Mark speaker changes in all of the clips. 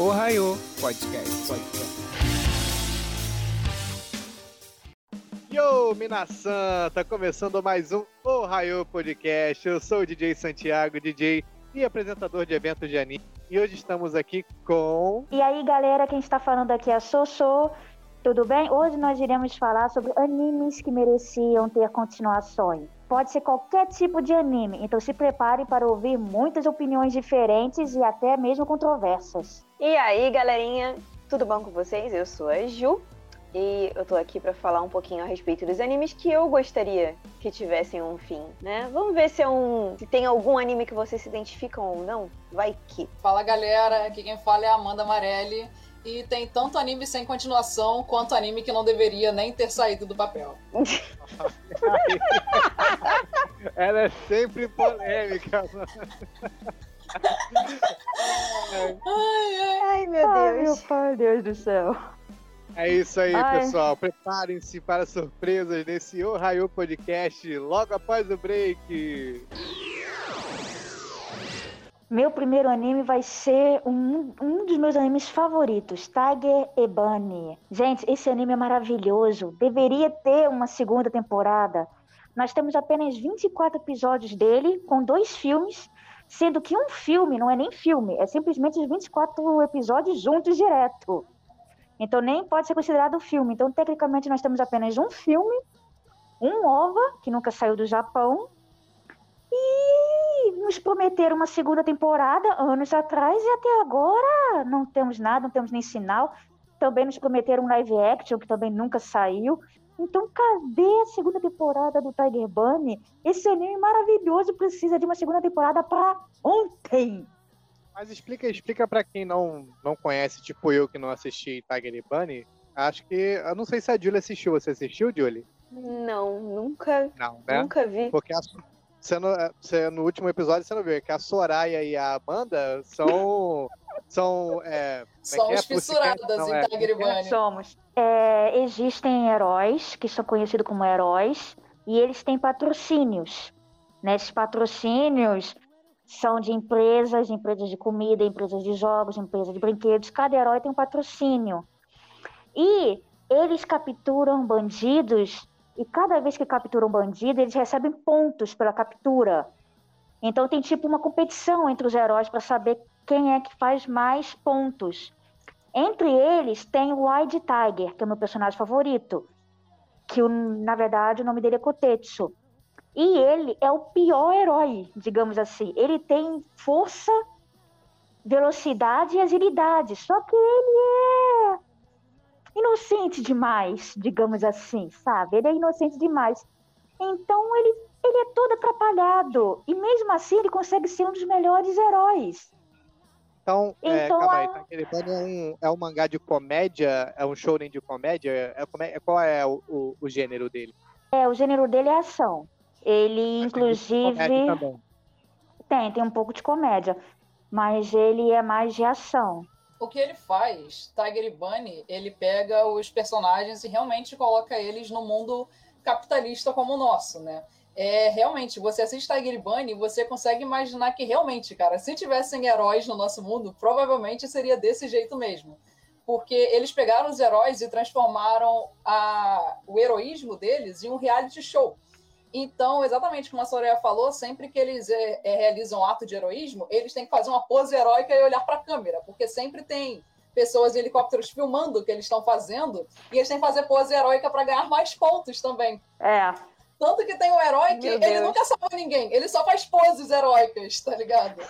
Speaker 1: Ohio Podcast. Podcast.
Speaker 2: Yo, Minasan! Tá começando mais um Ohio Podcast. Eu sou o DJ Santiago, DJ e apresentador de eventos de anime. E hoje estamos aqui com.
Speaker 3: E aí, galera, quem está falando aqui é a Sossô. Tudo bem? Hoje nós iremos falar sobre animes que mereciam ter continuações. Pode ser qualquer tipo de anime, então se prepare para ouvir muitas opiniões diferentes e até mesmo controversas.
Speaker 4: E aí, galerinha, tudo bom com vocês? Eu sou a Ju e eu tô aqui para falar um pouquinho a respeito dos animes que eu gostaria que tivessem um fim, né? Vamos ver se é um, se tem algum anime que vocês se identificam ou não. Vai que.
Speaker 5: Fala, galera, aqui quem fala é a Amanda Amarelli e tem tanto anime sem continuação quanto anime que não deveria nem ter saído do papel.
Speaker 2: Ela é sempre polêmica.
Speaker 5: ai, ai.
Speaker 4: ai, meu
Speaker 3: Ai,
Speaker 4: Deus.
Speaker 3: meu pai, Deus do céu.
Speaker 2: É isso aí,
Speaker 3: Ai.
Speaker 2: pessoal. Preparem-se para surpresas nesse Ohio Podcast logo após o break.
Speaker 3: Meu primeiro anime vai ser um, um dos meus animes favoritos, Tiger e Bunny. Gente, esse anime é maravilhoso. Deveria ter uma segunda temporada. Nós temos apenas 24 episódios dele, com dois filmes, sendo que um filme não é nem filme, é simplesmente os 24 episódios juntos direto. Então nem pode ser considerado filme. Então, tecnicamente, nós temos apenas um filme, um OVA, que nunca saiu do Japão, e nos prometeram uma segunda temporada anos atrás e até agora não temos nada, não temos nem sinal. Também nos prometeram um live action que também nunca saiu. Então, cadê a segunda temporada do Tiger Bunny? Esse anime maravilhoso precisa de uma segunda temporada para ontem.
Speaker 2: Mas explica, explica para quem não, não conhece, tipo eu que não assisti Tiger Bunny. Acho que. Eu não sei se a Julie assistiu. Você assistiu, Julie?
Speaker 4: Não, nunca,
Speaker 2: Não, né?
Speaker 4: nunca vi.
Speaker 2: Porque a, você no, você no último episódio você não viu que a Soraya e a Amanda são. são. É, é
Speaker 5: Somos
Speaker 2: é?
Speaker 5: Fissuradas em
Speaker 2: é,
Speaker 5: e
Speaker 2: é é?
Speaker 5: Bunny.
Speaker 3: Somos. É, existem heróis que são conhecidos como heróis e eles têm patrocínios. Né? Esses patrocínios são de empresas, empresas de comida, empresas de jogos, empresas de brinquedos. Cada herói tem um patrocínio. E eles capturam bandidos e cada vez que capturam um bandido, eles recebem pontos pela captura. Então tem tipo uma competição entre os heróis para saber quem é que faz mais pontos. Entre eles tem o Wide Tiger, que é o meu personagem favorito, que na verdade o nome dele é Kotetsu. E ele é o pior herói, digamos assim. Ele tem força, velocidade e agilidade, só que ele é inocente demais, digamos assim, sabe? Ele é inocente demais. Então ele, ele é todo atrapalhado. E mesmo assim ele consegue ser um dos melhores heróis.
Speaker 2: Então, é,
Speaker 3: Então,
Speaker 2: calma aí.
Speaker 3: a-
Speaker 2: é um, é um mangá de comédia? É um shounen de comédia? É, como é- qual é o, o, o gênero dele?
Speaker 3: É, o gênero dele é ação. Ele,
Speaker 2: Mas tem
Speaker 3: inclusive.
Speaker 2: também.
Speaker 3: Tem, tem um pouco de comédia. Mas ele é mais de ação.
Speaker 5: O que ele faz, Tiger e Bunny, ele pega os personagens e realmente coloca eles no mundo capitalista como o nosso, né? É, realmente, você assiste Tiger e Bunny, você consegue imaginar que realmente, cara, se tivessem heróis no nosso mundo, provavelmente seria desse jeito mesmo. Porque eles pegaram os heróis e transformaram a, o heroísmo deles em um reality show. Então, exatamente como a Soraya falou, sempre que eles é, é, realizam um ato de heroísmo, eles têm que fazer uma pose heróica e olhar para a câmera, porque sempre tem pessoas em helicópteros filmando o que eles estão fazendo, e eles têm que fazer pose heróica para ganhar mais pontos também.
Speaker 3: É.
Speaker 5: Tanto que tem um herói que
Speaker 4: Meu
Speaker 5: ele
Speaker 4: Deus.
Speaker 5: nunca salva ninguém, ele só faz poses heróicas, tá ligado?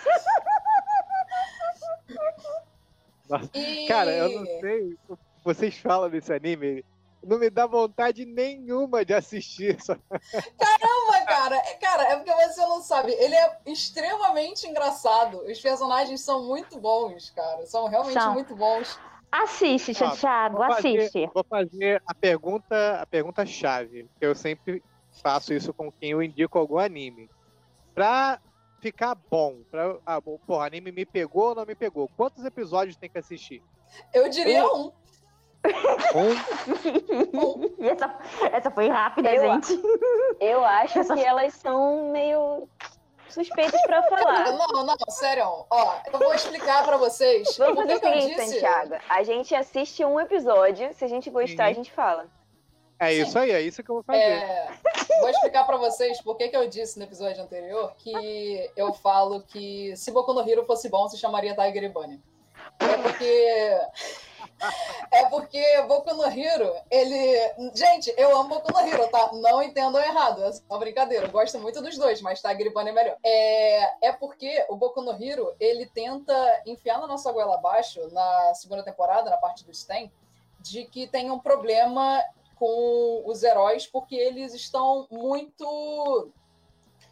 Speaker 5: E-
Speaker 2: Cara, eu não sei. Vocês falam desse anime. Não me dá vontade nenhuma de assistir. Só...
Speaker 5: Caramba, cara, é- cara, é porque você não sabe. Ele é extremamente engraçado. Os personagens são muito bons, cara. São realmente
Speaker 3: São.
Speaker 5: muito bons.
Speaker 3: Assiste, Thiago,
Speaker 2: vou fazer-
Speaker 3: assiste.
Speaker 2: Vou fazer a pergunta, a pergunta chave. que Eu sempre faço isso com quem eu indico algum anime. Pra ficar bom, pra, ah, pô, anime me pegou ou não me pegou? Quantos episódios tem que assistir?
Speaker 5: Eu diria um.
Speaker 2: Um?
Speaker 3: Essa, essa foi rápida,
Speaker 4: Eu-
Speaker 3: gente.
Speaker 4: Eu acho que elas são meio. suspeitos pra falar.
Speaker 5: Não, não, sério. Ó, eu vou explicar pra vocês.
Speaker 4: Vamos fazer o
Speaker 5: que eu
Speaker 4: seguinte,
Speaker 5: disse-
Speaker 4: Santiago. A gente assiste um episódio, se a gente gostar,
Speaker 2: Uhum.
Speaker 4: a gente fala.
Speaker 2: É isso aí, é isso que eu vou fazer.
Speaker 5: É, vou explicar pra vocês por que que eu disse no episódio anterior que eu falo que se Boku no Hero fosse bom, se chamaria Tiger e Bunny. É porque. É porque Boku no Hero, ele. Gente, eu amo Boku no Hero, tá? Não entendam errado, é uma brincadeira. Eu gosto muito dos dois, mas e Bunny é melhor. É, é porque o Boku no Hero, ele tenta enfiar na nossa goela abaixo, na segunda temporada, na parte do Sten, de que tem um problema com os heróis porque eles estão muito.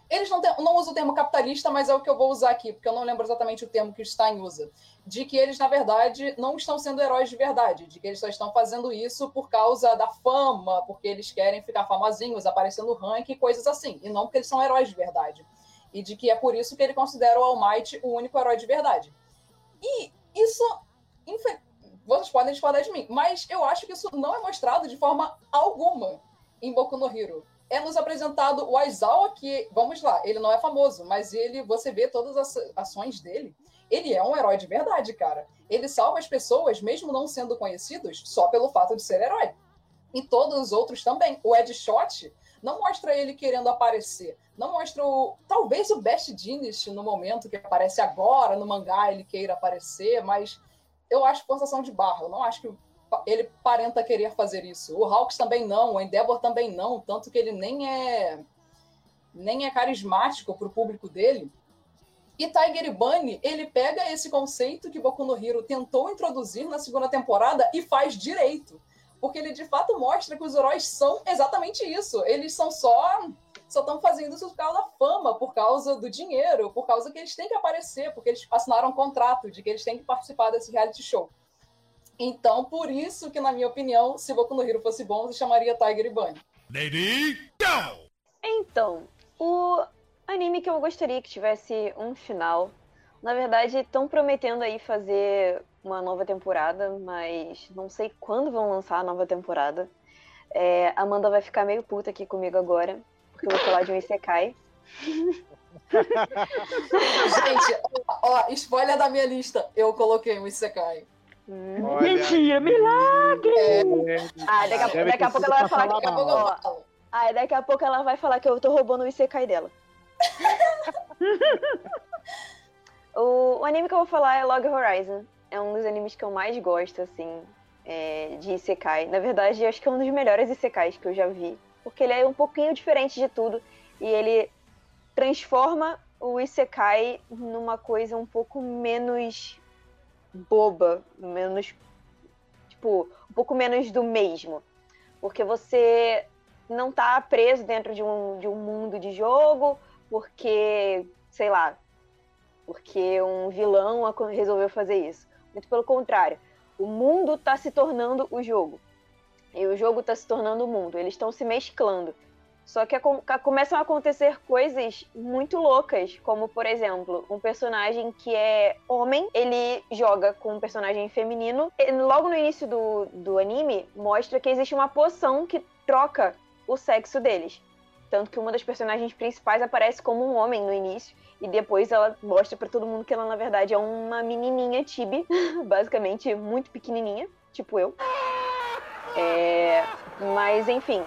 Speaker 5: Eles não, tem- não usam o termo capitalista, mas é o que eu vou usar aqui, porque eu não lembro exatamente o termo que Stein usa. De que eles, na verdade, não estão sendo heróis de verdade, de que eles só estão fazendo isso por causa da fama, porque eles querem ficar famosinhos, aparecer no ranking coisas assim, e não porque eles são heróis de verdade. E de que é por isso que ele considera o All Might o único herói de verdade. E isso, vocês podem discordar de mim, mas eu acho que isso não é mostrado de forma alguma em Boku no Hero. É nos apresentado o Aizawa, que, vamos lá, ele não é famoso, mas ele, você vê todas as ações dele, ele é um herói de verdade, cara. Ele salva as pessoas, mesmo não sendo conhecidos, só pelo fato de ser herói. E todos os outros também. O Ed Shot não mostra ele querendo aparecer. Não mostra o. Talvez o Best Genius no momento que aparece agora no mangá ele queira aparecer, mas eu acho forçação de barra. Eu não acho que ele parenta querer fazer isso. O Hawks também não, o Endeavor também não, tanto que ele nem é nem é carismático pro público dele. E Tiger Bunny, ele pega esse conceito que Boku no Hero tentou introduzir na segunda temporada e faz direito. Porque ele de fato mostra que os heróis são exatamente isso. Eles são só só estão fazendo isso por causa da fama, por causa do dinheiro, por causa que eles têm que aparecer, porque eles assinaram um contrato de que eles têm que participar desse reality show. Então, por isso que, na minha opinião, se Boku no Hero fosse bom, se chamaria Tiger e Bunny.
Speaker 6: Lady, go!
Speaker 4: Então, o anime que eu gostaria que tivesse um final. Na verdade, estão prometendo aí fazer uma nova temporada, mas não sei quando vão lançar a nova temporada. É, a Amanda vai ficar meio puta aqui comigo agora, porque eu vou falar de um Isekai.
Speaker 5: Gente, ó, ó, spoiler da minha lista. Eu coloquei um Isekai.
Speaker 2: Olha
Speaker 3: Mentira, milagre!
Speaker 2: É,
Speaker 4: Ah, daqui a,
Speaker 2: Deve
Speaker 4: daqui a
Speaker 2: ter
Speaker 4: pouco ela vai falar
Speaker 2: falar
Speaker 4: que.
Speaker 5: Daqui a pouco
Speaker 2: mal.
Speaker 5: eu falo.
Speaker 4: Ah, daqui a pouco ela vai falar que eu tô roubando o Isekai dela. o, o anime que eu vou falar é Log Horizon. É um dos animes que eu mais gosto, assim, é, de Isekai. Na verdade, eu acho que é um dos melhores Isekais que eu já vi. Porque ele é um pouquinho diferente de tudo. E ele transforma o Isekai numa coisa um pouco menos boba, menos. Tipo, um pouco menos do mesmo. Porque você não tá preso dentro de um, de um mundo de jogo, porque, sei lá, porque um vilão resolveu fazer isso. Muito pelo contrário, o mundo tá se tornando o jogo. E o jogo tá se tornando o mundo. Eles estão se mesclando. Só que começam a acontecer coisas muito loucas, como, por exemplo, um personagem que é homem, ele joga com um personagem feminino. E logo no início do, do anime, mostra que existe uma poção que troca o sexo deles. Tanto que uma das personagens principais aparece como um homem no início. E depois ela mostra pra todo mundo que ela, na verdade, é uma menininha tibi. basicamente, muito pequenininha. Tipo eu. É... Mas, enfim.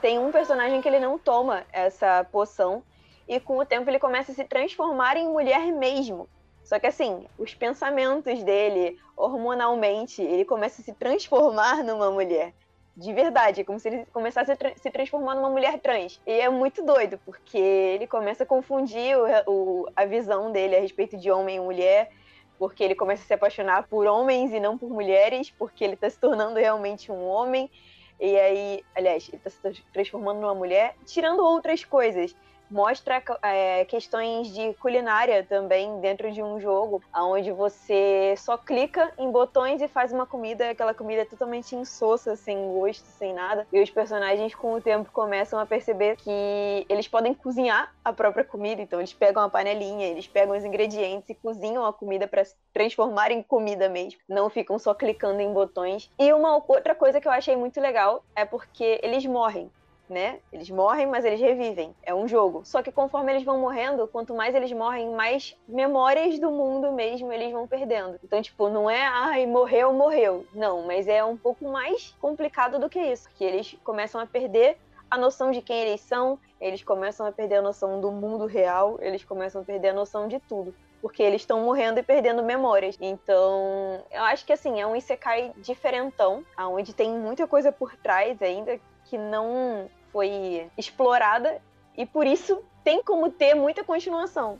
Speaker 4: Tem um personagem que ele não toma essa poção. E com o tempo ele começa a se transformar em mulher mesmo. Só que assim, os pensamentos dele, hormonalmente, ele começa a se transformar numa mulher de verdade, é como se ele começasse a tra- se transformar numa mulher trans. E é muito doido, porque ele começa a confundir o, o- a visão dele a respeito de homem e mulher, porque ele começa a se apaixonar por homens e não por mulheres, porque ele tá se tornando realmente um homem. E aí, aliás, ele tá se tra- transformando numa mulher, tirando outras coisas. Mostra é, questões de culinária também dentro de um jogo, onde você só clica em botões e faz uma comida, e aquela comida é totalmente insossa, sem gosto, sem nada. E os personagens, com o tempo, começam a perceber que eles podem cozinhar a própria comida. Então, eles pegam a panelinha, eles pegam os ingredientes e cozinham a comida para transformar em comida mesmo. Não ficam só clicando em botões. E uma outra coisa que eu achei muito legal é porque eles morrem né? Eles morrem, mas eles revivem. É um jogo. Só que conforme eles vão morrendo, quanto mais eles morrem, mais memórias do mundo mesmo eles vão perdendo. Então, tipo, não é, ai, morreu, morreu. Não, mas é um pouco mais complicado do que isso. Que eles começam a perder a noção de quem eles são, eles começam a perder a noção do mundo real, eles começam a perder a noção de tudo. Porque eles estão morrendo e perdendo memórias. Então, eu acho que assim, é um Isekai diferentão, onde tem muita coisa por trás ainda que não foi explorada e por isso tem como ter muita continuação.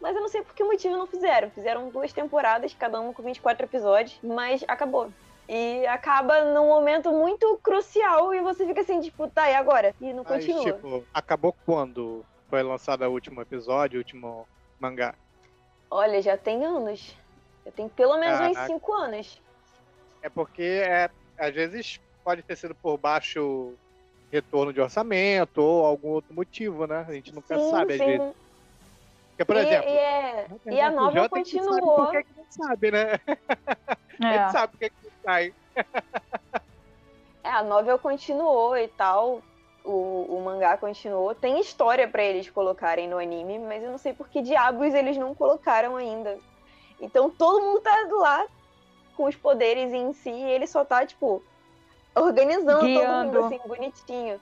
Speaker 4: Mas eu não sei por que motivo não fizeram. Fizeram duas temporadas, cada uma com 24 episódios, mas acabou. E acaba num momento muito crucial e você fica assim, tipo, tá, e agora? E não
Speaker 2: Mas,
Speaker 4: continua.
Speaker 2: tipo, acabou quando foi lançado o último episódio, o último mangá?
Speaker 4: Olha, já tem anos. Já tem pelo menos uns
Speaker 2: Caraca.
Speaker 4: 5 anos.
Speaker 2: É porque é, às vezes pode ter sido por baixo retorno de orçamento ou algum outro motivo, né? A gente nunca
Speaker 4: sim,
Speaker 2: sabe às
Speaker 4: sim.
Speaker 2: vezes. Porque, por
Speaker 4: e,
Speaker 2: exemplo,
Speaker 4: e é- e a
Speaker 2: Jota que sabe
Speaker 4: continuou.
Speaker 2: por que sabe, né? A
Speaker 3: É.
Speaker 2: gente sabe por que que não sai.
Speaker 4: É, a novel continuou e tal. O, o mangá continuou. Tem história pra eles colocarem no anime, mas eu não sei por que diabos eles não colocaram ainda. Então todo mundo tá lá com os poderes em si e ele só tá, tipo, organizando
Speaker 3: Guiando.
Speaker 4: todo mundo assim, bonitinho.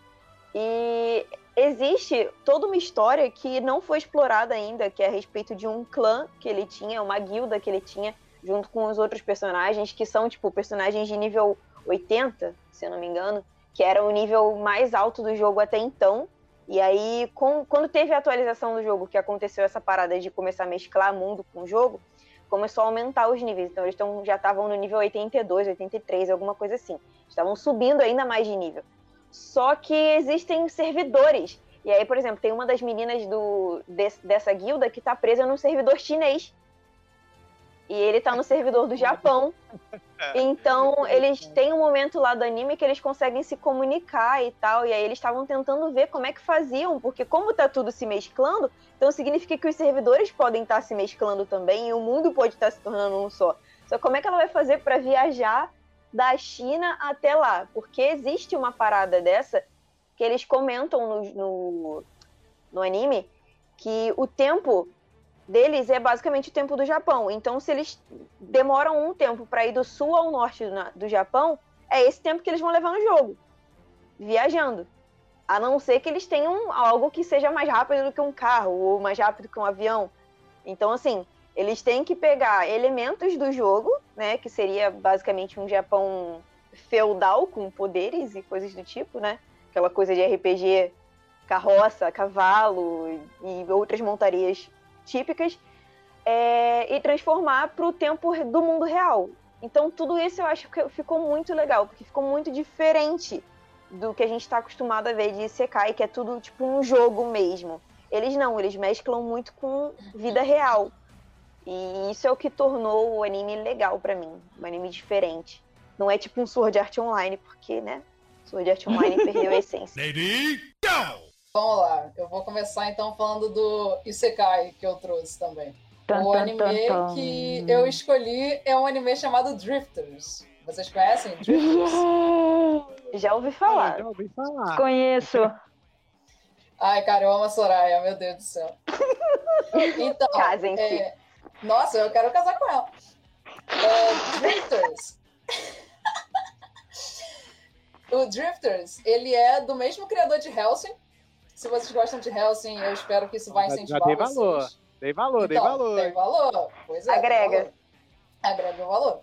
Speaker 4: E existe toda uma história que não foi explorada ainda, que é a respeito de um clã que ele tinha, uma guilda que ele tinha, junto com os outros personagens, que são, tipo, personagens de nível 80, se eu não me engano, que era o nível mais alto do jogo até então. E aí, com- quando teve a atualização do jogo, que aconteceu essa parada de começar a mesclar mundo com o jogo, começou a aumentar os níveis. Então, eles tão, já estavam no nível 82, 83, alguma coisa assim. Estavam subindo ainda mais de nível. Só que existem servidores. E aí, por exemplo, tem uma das meninas do, des- dessa guilda que tá presa num servidor chinês. E ele tá no servidor do Japão. Então, eles têm um momento lá do anime que eles conseguem se comunicar e tal. E aí eles estavam tentando ver como é que faziam, porque como tá tudo se mesclando, então significa que os servidores podem estar se mesclando também e o mundo pode estar se tornando um só. Só como é que ela vai fazer para viajar da China até lá? Porque existe uma parada dessa que eles comentam no, no, no anime que o tempo deles é basicamente o tempo do Japão. Então, se eles demoram um tempo para ir do sul ao norte do, Japão, é esse tempo que eles vão levar no jogo, viajando. A não ser que eles tenham algo que seja mais rápido do que um carro ou mais rápido que um avião. Então, assim, eles têm que pegar elementos do jogo, né, que seria basicamente um Japão feudal com poderes e coisas do tipo, né? Aquela coisa de RPG, carroça, cavalo e outras montarias típicas, é, e transformar para o tempo do mundo real. Então, tudo isso eu acho que ficou muito legal, porque ficou muito diferente do que a gente está acostumado a ver de Isekai, que é tudo tipo um jogo mesmo. Eles não, eles mesclam muito com vida real. E isso é o que tornou o anime legal pra mim, um anime diferente. Não é tipo um Sword Art Online, porque, né? Sword Art Online perdeu a essência.
Speaker 6: Lady, go!
Speaker 5: Vamos lá, eu vou começar então falando do Isekai que eu trouxe também.
Speaker 3: Tan,
Speaker 5: o anime
Speaker 3: tan, tan.
Speaker 5: que eu escolhi é um anime chamado Drifters. Vocês conhecem Drifters?
Speaker 4: Já ouvi
Speaker 2: Ah,
Speaker 4: falar.
Speaker 2: já ouvi falar.
Speaker 3: Conheço.
Speaker 5: Ai, cara, eu amo a Soraya, meu Deus do céu. Então,
Speaker 4: Casem-se.
Speaker 5: é, nossa, eu quero casar com ela. É, Drifters. o Drifters, ele é do mesmo criador de Hellsing. Se vocês gostam de Hellsing, eu espero que isso vai
Speaker 2: Já- já
Speaker 5: incentivar
Speaker 2: dei
Speaker 5: vocês.
Speaker 2: valor. Dei valor, dei
Speaker 5: Então,
Speaker 2: valor.
Speaker 5: Tem valor. Pois é,
Speaker 4: Agrega.
Speaker 5: valor. Agrega o valor.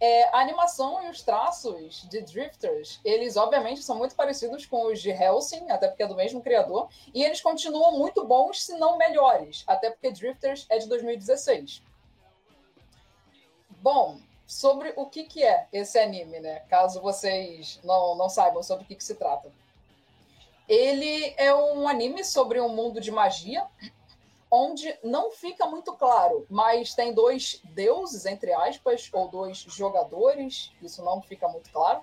Speaker 5: É, a animação e os traços de Drifters, eles obviamente são muito parecidos com os de Hellsing, até porque é do mesmo criador, e eles continuam muito bons, se não melhores, até porque Drifters é de 2016. Bom, sobre o que, que é esse anime, né? Caso vocês não, não saibam sobre o que, que se trata. Ele é um anime sobre um mundo de magia, onde não fica muito claro, mas tem dois deuses, entre aspas, ou dois jogadores, isso não fica muito claro,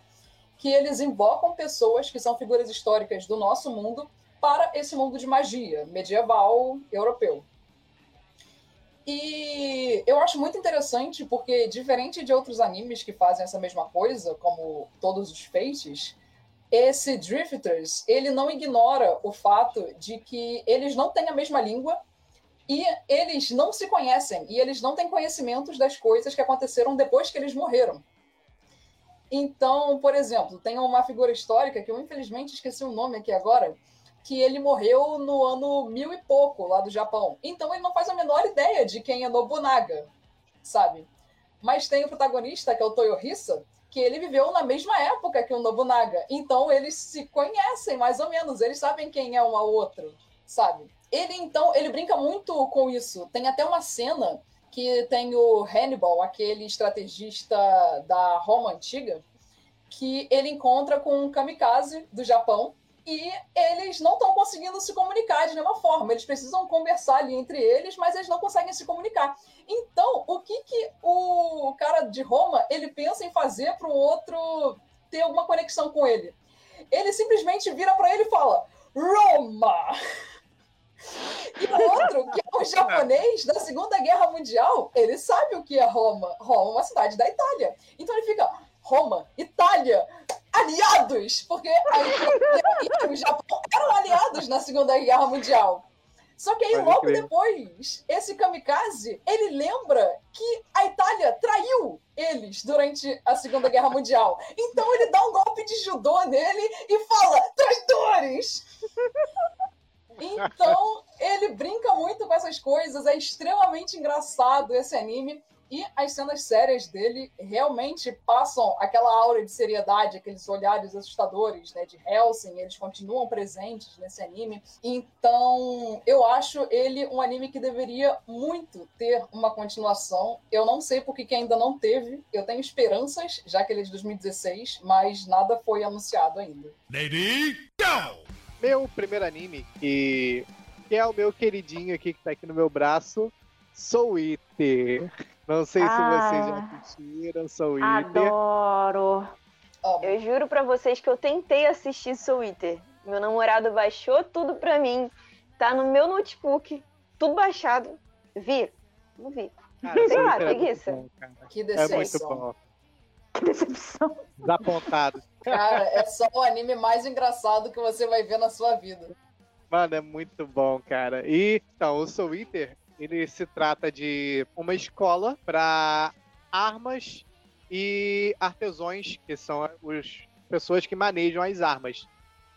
Speaker 5: que eles invocam pessoas que são figuras históricas do nosso mundo para esse mundo de magia medieval europeu. E eu acho muito interessante porque, diferente de outros animes que fazem essa mesma coisa, como todos os Fates, esse Drifters, ele não ignora o fato de que eles não têm a mesma língua e eles não se conhecem e eles não têm conhecimentos das coisas que aconteceram depois que eles morreram. Então, por exemplo, tem uma figura histórica que eu infelizmente esqueci o nome aqui agora, que ele morreu no ano mil e pouco lá do Japão. Então ele não faz a menor ideia de quem é Nobunaga, sabe? Mas tem o protagonista, que é o Toyohisa, que ele viveu na mesma época que o Nobunaga. Então eles se conhecem mais ou menos, eles sabem quem é um ao outro, sabe? Ele então, ele brinca muito com isso. Tem até uma cena que tem o Hannibal, aquele estrategista da Roma antiga, que ele encontra com um kamikaze do Japão e eles não estão conseguindo se comunicar de nenhuma forma. Eles precisam conversar ali entre eles, mas eles não conseguem se comunicar. Então, o que, que o cara de Roma ele pensa em fazer para o outro ter alguma conexão com ele? Ele simplesmente vira para ele e fala: Roma! E o outro, que é um japonês da Segunda Guerra Mundial, ele sabe o que é Roma. Roma é uma cidade da Itália. Então ele fica: Roma, Itália, aliados! Porque a Itália e o Japão eram aliados na Segunda Guerra Mundial. Só que aí,
Speaker 2: Pode
Speaker 5: logo
Speaker 2: crer.
Speaker 5: depois, esse kamikaze, ele lembra que a Itália traiu eles durante a Segunda Guerra Mundial. Então ele dá um golpe de judô nele e fala, traidores! Então, ele brinca muito com essas coisas, é extremamente engraçado esse anime. E as cenas sérias dele realmente passam aquela aura de seriedade, aqueles olhares assustadores, né, de Helsing, eles continuam presentes nesse anime. Então, eu acho ele um anime que deveria muito ter uma continuação. Eu não sei porque que ainda não teve. Eu tenho esperanças, já que ele é de 2016, mas nada foi anunciado ainda.
Speaker 6: Lady, go!
Speaker 2: Meu primeiro anime, que, que é o meu queridinho aqui, que tá aqui no meu braço, Soul Eater. Não sei se
Speaker 3: Ah.
Speaker 2: vocês já assistiram Soul Eater.
Speaker 3: Adoro.
Speaker 4: Eu juro pra vocês que eu tentei assistir Soul Eater. Meu namorado baixou tudo pra mim. Tá no meu notebook. Tudo baixado. Vi. Não vi.
Speaker 2: Cara,
Speaker 4: Sei lá,
Speaker 2: é
Speaker 4: preguiça.
Speaker 2: bom, cara.
Speaker 5: que
Speaker 2: É muito
Speaker 5: decepção.
Speaker 2: bom.
Speaker 3: Que decepção.
Speaker 2: Desapontado.
Speaker 5: Cara, é só o anime mais engraçado que você vai ver na sua vida.
Speaker 2: Mano, é muito bom, cara. E então, o Soul Eater, ele se trata de uma escola para armas e artesões, que são as pessoas que manejam as armas.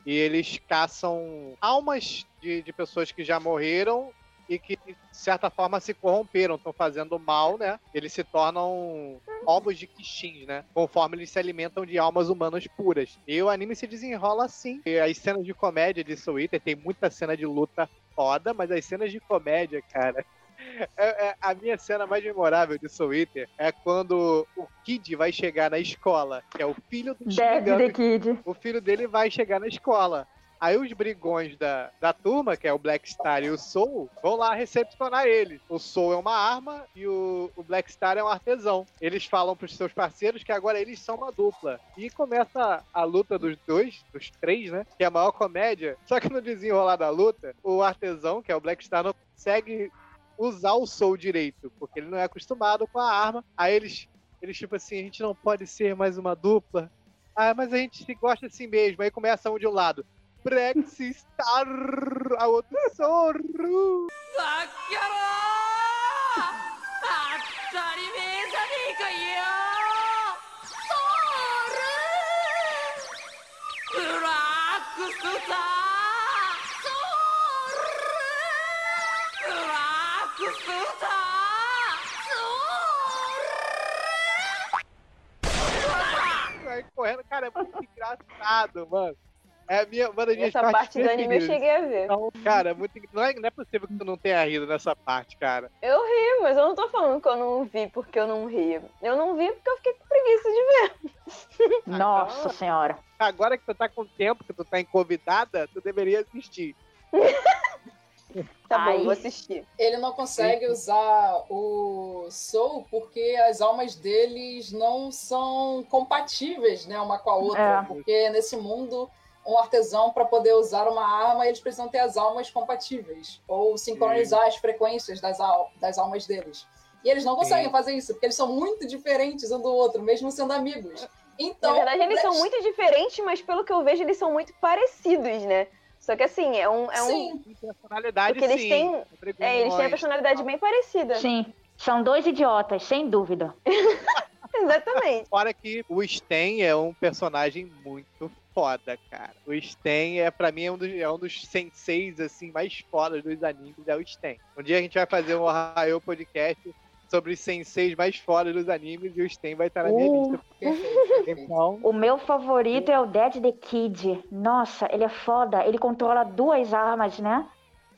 Speaker 2: E eles caçam almas de, de pessoas que já morreram e que, de certa forma, se corromperam, estão fazendo mal, né? Eles se tornam ovos de Kishins, né? Conforme eles se alimentam de almas humanas puras. E o anime se desenrola assim. E as cenas de comédia de Soul Eater, tem muita cena de luta foda, mas as cenas de comédia, cara. é- é- a minha cena mais memorável de Soul Eater é quando o Kid vai chegar na escola, que é o filho do Shinigami
Speaker 3: the Kid.
Speaker 2: o filho dele vai chegar na escola. Aí os brigões da, da turma, que é o Black Star e o Soul, vão lá recepcionar ele. O Soul é uma arma e o, o Black Star é um artesão. Eles falam pros seus parceiros que agora eles são uma dupla. E começa a luta dos dois, dos três, né? Que é a maior comédia. Só que no desenrolar da luta, o artesão, que é o Black Star, não consegue usar o Soul direito, porque ele não é acostumado com a arma. Aí eles, eles tipo assim, a gente não pode ser mais uma dupla. Ah, mas a gente se gosta assim mesmo. Aí começa um de um lado. Brexistar, a outro Sorro. Vai correndo, cara, é muito engraçado, mano. É a minha, uma das minhas
Speaker 4: Essa
Speaker 2: partes
Speaker 4: parte do anime eu cheguei a ver.
Speaker 2: Então, cara, é muito, não, é, não é possível que tu não tenha rido nessa parte, cara.
Speaker 4: Eu ri, mas eu não tô falando que eu não vi porque eu não ri. Eu não vi porque eu fiquei com preguiça de ver.
Speaker 3: Nossa senhora.
Speaker 2: Agora que tu tá com tempo, que tu tá convidada, tu deveria assistir.
Speaker 4: Tá
Speaker 3: Ai.
Speaker 4: bom, vou assistir.
Speaker 5: Ele não consegue usar o Soul porque as almas deles não são compatíveis, né, uma com a outra.
Speaker 3: É.
Speaker 5: Porque nesse mundo, um artesão, para poder usar uma arma, eles precisam ter as almas compatíveis. Ou sincronizar as frequências das, al das almas deles. E eles não conseguem
Speaker 2: Sim.
Speaker 5: fazer isso, porque eles são muito diferentes um do outro, mesmo sendo amigos. Então,
Speaker 4: Na verdade, eles são muito diferentes, mas pelo que eu vejo, eles são muito parecidos, né? Só que assim, é um. É um
Speaker 5: Sim,
Speaker 2: personalidade,
Speaker 4: Porque eles
Speaker 2: sim.
Speaker 4: têm-
Speaker 2: Brigões.
Speaker 4: é, eles têm a personalidade bem parecida.
Speaker 3: Sim, são dois idiotas, sem dúvida.
Speaker 4: Exatamente.
Speaker 2: Fora que o Sten é um personagem muito foda, cara. O Sten é, pra mim, é um dos, é um dos senseis, assim, mais fodas dos animes, é o Sten. Um dia a gente vai fazer um Ohio podcast sobre os senseis mais fodas dos animes e o Sten vai estar na minha
Speaker 3: Uh.
Speaker 2: lista.
Speaker 5: perfeito.
Speaker 2: Então,
Speaker 3: O meu favorito é o Dead the Kid. Nossa, ele é foda. Ele controla duas armas, né?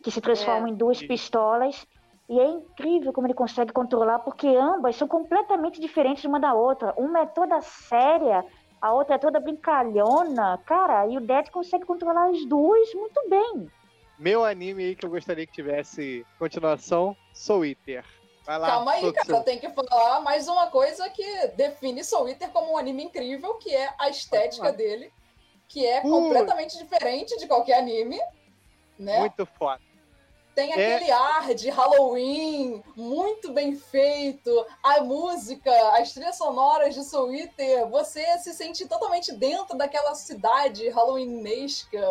Speaker 3: Que se transformam em duas pistolas. E é incrível como ele consegue controlar, porque ambas são completamente diferentes uma da outra. Uma é toda séria, a outra é toda brincalhona. Cara, e o Dead consegue controlar as duas muito bem.
Speaker 2: meu anime aí que eu gostaria que tivesse continuação, Soul Eater. Vai lá,
Speaker 5: Calma aí, cara, tem que falar mais uma coisa que define Soul Eater como um anime incrível, que é a estética dele, que é
Speaker 2: Uh.
Speaker 5: completamente diferente de qualquer anime, né?
Speaker 2: Muito foda.
Speaker 5: Tem
Speaker 2: É.
Speaker 5: aquele ar de Halloween, muito bem feito, a música, as trilhas sonoras de Soul Eater, você se sente totalmente dentro daquela cidade halloweenesca.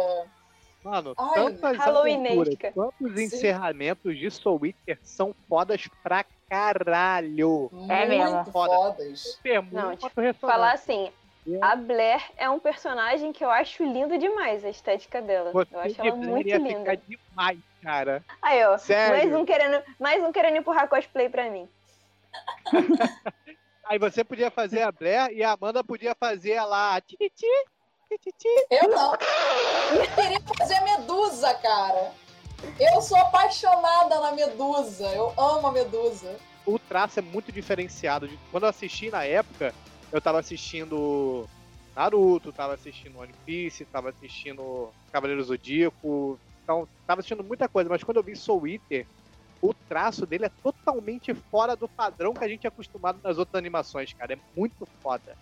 Speaker 2: Mano,
Speaker 5: Ai,
Speaker 2: tantas
Speaker 4: Halloweenesca.
Speaker 2: aventuras, quantos
Speaker 5: Sim.
Speaker 2: encerramentos de Soul Eater são fodas pra caralho.
Speaker 3: É mesmo.
Speaker 5: muito
Speaker 2: Foda.
Speaker 5: fodas.
Speaker 2: Super
Speaker 4: Não,
Speaker 2: muito
Speaker 4: tipo. Falar assim,
Speaker 2: É.
Speaker 4: a Blair é um personagem que eu acho lindo demais, a estética dela.
Speaker 2: Você
Speaker 4: eu acho ela muito linda.
Speaker 2: ficar demais, cara.
Speaker 4: Aí, ó,
Speaker 2: Sério.
Speaker 4: mais um, querendo, mais um querendo empurrar cosplay pra mim.
Speaker 2: Aí você podia fazer a Blair e a Amanda podia fazer lá.
Speaker 5: Eu não. Eu queria fazer a Medusa, cara. Eu sou apaixonada na Medusa. Eu amo a Medusa.
Speaker 2: O traço é muito diferenciado. Quando eu assisti na época, eu tava assistindo Naruto, tava assistindo One Piece, tava assistindo Cavaleiro Zodíaco. Então, tava assistindo muita coisa, mas quando eu vi Soul Eater, o traço dele é totalmente fora do padrão que a gente é acostumado nas outras animações, cara. É muito foda.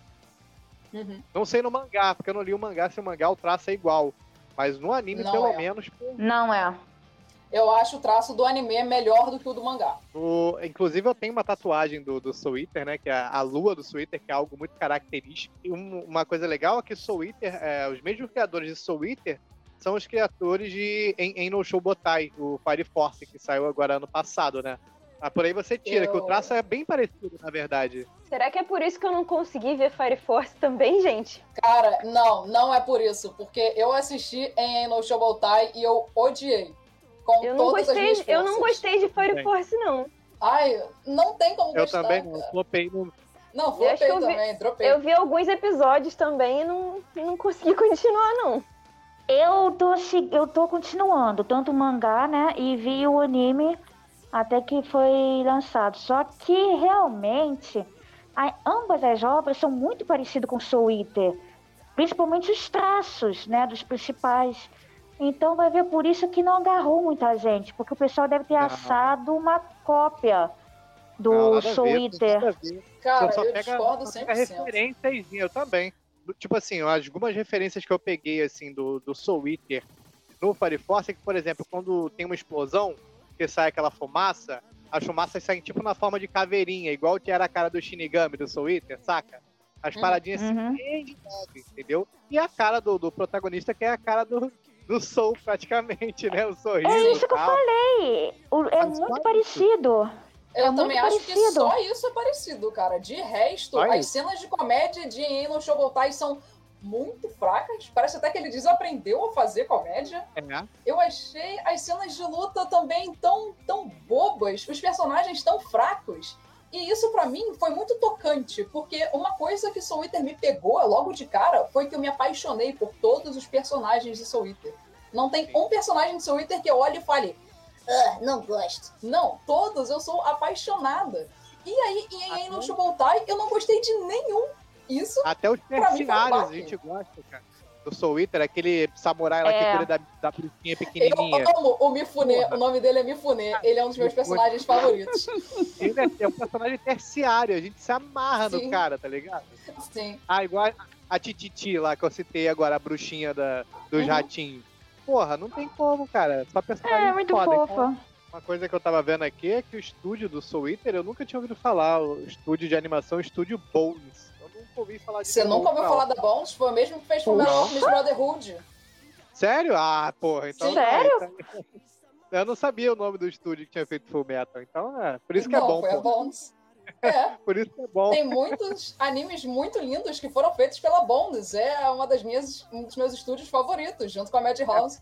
Speaker 5: Uhum.
Speaker 2: Não sei no mangá, porque eu não li o mangá, se o mangá o traço é igual. Mas no anime,
Speaker 5: Não
Speaker 2: pelo
Speaker 5: é.
Speaker 2: menos,
Speaker 3: Não é.
Speaker 5: Eu acho o traço do anime melhor do que o do mangá.
Speaker 2: o- inclusive eu tenho uma tatuagem do, do Soul Eater, né? Que é a lua do Soul Eater, que é algo muito característico. E um- uma coisa legal é que Soul Eater, é, os mesmos criadores de Soul Eater são os criadores de En- Eno Shobotai, o Fire Force, que saiu agora ano passado, né? Ah, por aí você tira, que o
Speaker 5: Eu-
Speaker 2: traço é bem parecido, na verdade.
Speaker 4: Será que é por isso que eu não consegui ver Fire Force também, gente?
Speaker 5: Cara, não, não é por isso. Porque eu assisti em No Shobotai e eu odiei. Com
Speaker 4: Eu não
Speaker 5: todas as minhas
Speaker 4: gostei, eu não gostei de Fire
Speaker 2: Também.
Speaker 4: Force, não.
Speaker 5: Ai, não tem como
Speaker 2: Eu
Speaker 5: gostar.
Speaker 2: também não, flopei no.
Speaker 5: Não,
Speaker 4: Eu acho
Speaker 5: flopei
Speaker 4: que eu vi-
Speaker 5: também, dropei.
Speaker 4: Eu vi alguns episódios também e não, e não consegui continuar, não.
Speaker 3: Eu tô, eu tô continuando, tanto o mangá, né? E vi o anime até que foi lançado. Só que realmente a- ambas as obras são muito parecidas com Soul Eater, principalmente os traços, né? Dos principais. Então vai ver por isso que não agarrou muita gente, porque o pessoal deve ter
Speaker 2: Não.
Speaker 3: achado uma cópia do
Speaker 2: Não, nada a
Speaker 3: Soul
Speaker 2: ver,
Speaker 3: Eater.
Speaker 5: Cara,
Speaker 2: só
Speaker 5: eu
Speaker 2: pega,
Speaker 5: discordo
Speaker 2: só pega
Speaker 5: 100%.
Speaker 2: referências, eu também. Tipo assim, algumas referências que eu peguei, assim, do, do Soul Eater no Fire Force é que, por exemplo, quando tem uma explosão, que sai aquela fumaça, as fumaças saem tipo na forma de caveirinha, igual que era a cara do Shinigami do Soul Eater, saca? As
Speaker 5: Uhum.
Speaker 2: paradinhas assim,
Speaker 3: Uhum.
Speaker 2: bem de leve, entendeu? E a cara do, do protagonista, que é a cara do, do Soul, praticamente, né? O sorriso
Speaker 3: É isso que eu falei. O- é
Speaker 2: Mas
Speaker 3: muito parecido.
Speaker 5: Eu
Speaker 3: É
Speaker 5: também acho que
Speaker 3: parecido.
Speaker 5: só isso é parecido, cara. De resto,
Speaker 2: Só
Speaker 5: as cenas de comédia de Eno Shobotai são muito fracas. Parece até que ele desaprendeu a fazer comédia.
Speaker 2: É, né?
Speaker 5: Eu achei as cenas de luta também tão, tão bobas, os personagens tão fracos. E isso pra mim foi muito tocante, porque uma coisa que Soul Eater me pegou logo de cara foi que eu me apaixonei por todos os personagens de Soul Eater. Não tem
Speaker 2: Sim.
Speaker 5: um personagem de Soul Eater que eu olhe e fale, ah, não gosto. Não, todos eu sou apaixonada. E aí, em
Speaker 2: Até-
Speaker 5: Eno Shobotai, eu não gostei de nenhum. Isso
Speaker 2: Até os
Speaker 5: foi um
Speaker 2: terciários a gente gosta, cara. Do Soul Eater, aquele samurai lá
Speaker 3: É.
Speaker 2: que cuida da, da bruxinha pequenininha.
Speaker 5: Eu amo o Mifune,
Speaker 2: Porra.
Speaker 5: o nome dele é Mifune, ele é um dos meus personagens favoritos.
Speaker 2: Ele é, é um personagem terciário, a gente se amarra
Speaker 5: Sim.
Speaker 2: no cara, tá ligado?
Speaker 5: Sim.
Speaker 2: Ah, igual a, a Tititi lá que eu citei agora, a bruxinha da, dos
Speaker 5: Uhum.
Speaker 2: ratinhos. Porra, não tem como, cara. Só personagem
Speaker 3: É, muito
Speaker 2: foda. Então,
Speaker 3: fofa.
Speaker 2: uma coisa que eu tava vendo aqui é que o estúdio do Soul Eater, eu nunca tinha ouvido falar. O estúdio de animação, o estúdio Bones. Eu nunca ouvi falar de
Speaker 5: Você
Speaker 2: The
Speaker 5: nunca ouviu falar da Bones? Foi o mesmo que fez
Speaker 2: Não.
Speaker 5: Miss Brotherhood.
Speaker 2: Sério? Ah, porra, então.
Speaker 3: Sério?
Speaker 2: então- Eu não sabia o nome do estúdio que tinha feito Full Metal, então é. Por isso que é
Speaker 5: Não,
Speaker 2: bom,
Speaker 5: foi a. Bones. É,
Speaker 2: Por isso que é bom.
Speaker 5: tem muitos animes muito lindos que foram feitos pela Bones. É uma das minhas, um dos meus estúdios favoritos, junto com a Madhouse.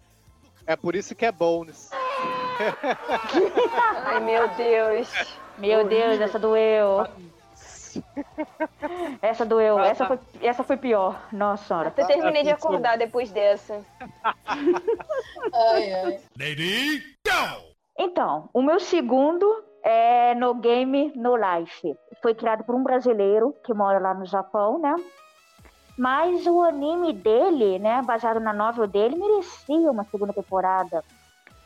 Speaker 2: É por isso que é Bones.
Speaker 4: Ai, meu Deus.
Speaker 3: Meu Deus, essa doeu. Essa doeu.
Speaker 2: Ah,
Speaker 3: Essa
Speaker 2: tá.
Speaker 3: foi, essa foi pior. Nossa senhora.
Speaker 4: Até terminei de acordar depois dessa.
Speaker 5: Ai, ai.
Speaker 6: Lady, go!
Speaker 3: Então, o meu segundo é No Game No Life. Foi criado por um brasileiro que mora lá no Japão, né? Mas o anime dele, né, baseado na novel dele, merecia uma segunda temporada.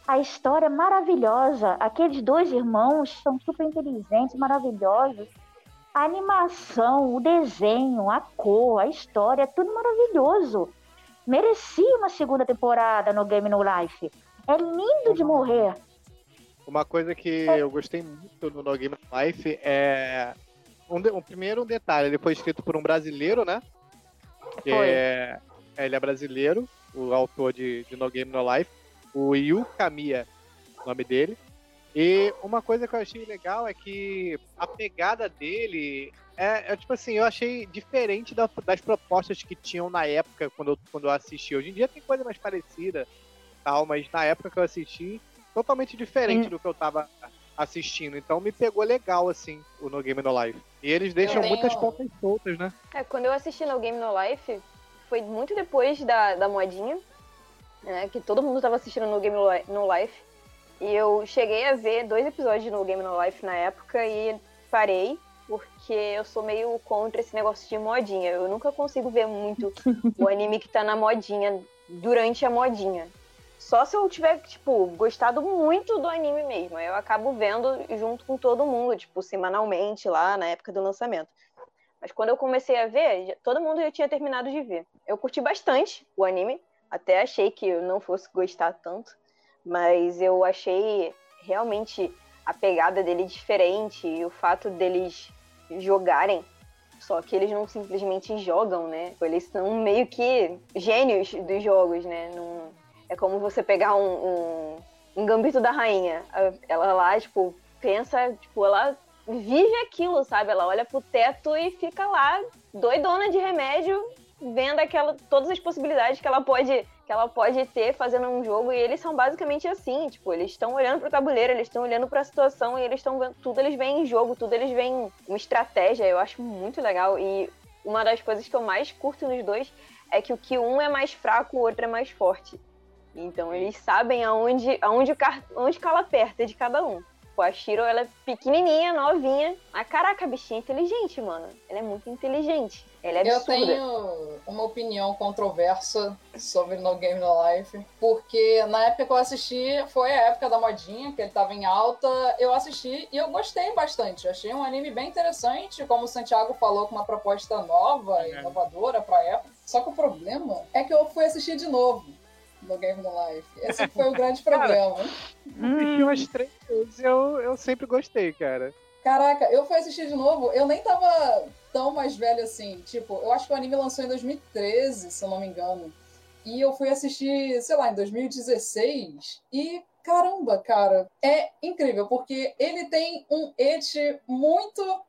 Speaker 3: A história é maravilhosa. Aqueles dois irmãos são super inteligentes, maravilhosos. A animação, o desenho, a cor, a história, é tudo maravilhoso. Merecia uma segunda temporada no Game No Life. É lindo de morrer.
Speaker 2: Uma coisa que eu gostei muito no No Game No Life é. Um, de- um primeiro um detalhe, ele foi escrito por um brasileiro, né? Que
Speaker 3: Foi.
Speaker 2: é, ele é brasileiro, o autor de, de No Game No Life, o Yu Kamiya, o nome dele. E uma coisa que eu achei legal é que a pegada dele é, é, tipo assim, eu achei diferente da- das propostas que tinham na época quando eu, quando eu assisti. Hoje em dia tem coisa mais parecida, tal, mas na época que eu assisti, totalmente diferente
Speaker 3: Hum.
Speaker 2: do que eu tava assistindo. Então me pegou legal, assim, o No Game No Life. E eles deixam
Speaker 5: tenho-
Speaker 2: muitas pontas soltas, né?
Speaker 4: É, quando eu assisti no Game No Life, foi muito depois da, da modinha, né? Que todo mundo tava assistindo no Game No Li- No Life. E eu cheguei a ver dois episódios no Game No Life na época e parei, porque eu sou meio contra esse negócio de modinha. Eu nunca consigo ver muito o anime que tá na modinha durante a modinha. Só se eu tiver, tipo, gostado muito do anime mesmo. Eu acabo vendo junto com todo mundo, tipo, semanalmente lá na época do lançamento. Mas quando eu comecei a ver, todo mundo já tinha terminado de ver. Eu curti bastante o anime, até achei que eu não fosse gostar tanto, mas eu achei realmente a pegada dele diferente e o fato deles jogarem. Só que eles não simplesmente jogam, né? Eles são meio que gênios dos jogos, né? Não- É como você pegar um, um, um gambito da rainha. Ela lá, tipo, pensa, tipo, ela vive aquilo, sabe? Ela olha pro teto e fica lá, doidona de remédio, vendo aquela, todas as possibilidades que ela pode que ela pode ter fazendo um jogo e eles são basicamente assim, tipo, eles estão olhando pro tabuleiro, eles estão olhando pra situação e eles estão vendo tudo eles veem em jogo, tudo eles veem uma estratégia, eu acho muito legal e uma das coisas que eu mais curto nos dois é que o que um é mais fraco, o outro é mais forte. Então eles sabem aonde, aonde, o car- onde cala perto de cada um. Pô, a Shiro, ela é pequenininha, novinha. Mas caraca, a bichinha é inteligente, mano. Ela é muito inteligente. Ela é
Speaker 5: Eu
Speaker 4: absurda.
Speaker 5: tenho uma opinião controversa sobre No Game No Life, porque na época que eu assisti, foi a época da modinha, que ele tava em alta, eu assisti e eu gostei bastante. Eu achei um anime bem interessante, como o Santiago falou, com uma proposta nova e
Speaker 2: É.
Speaker 5: inovadora pra época. Só que o problema é que eu fui assistir de novo No Game No Life. Esse foi o grande problema.
Speaker 2: Assisti umas três vezes eu, eu sempre gostei, cara.
Speaker 5: Caraca, eu fui assistir de novo, eu nem tava tão mais velho assim. Tipo, eu acho que o anime lançou em 2013, se eu não me engano. E eu fui assistir, sei lá, em 2016. E caramba, cara, é incrível, porque ele tem um et muito,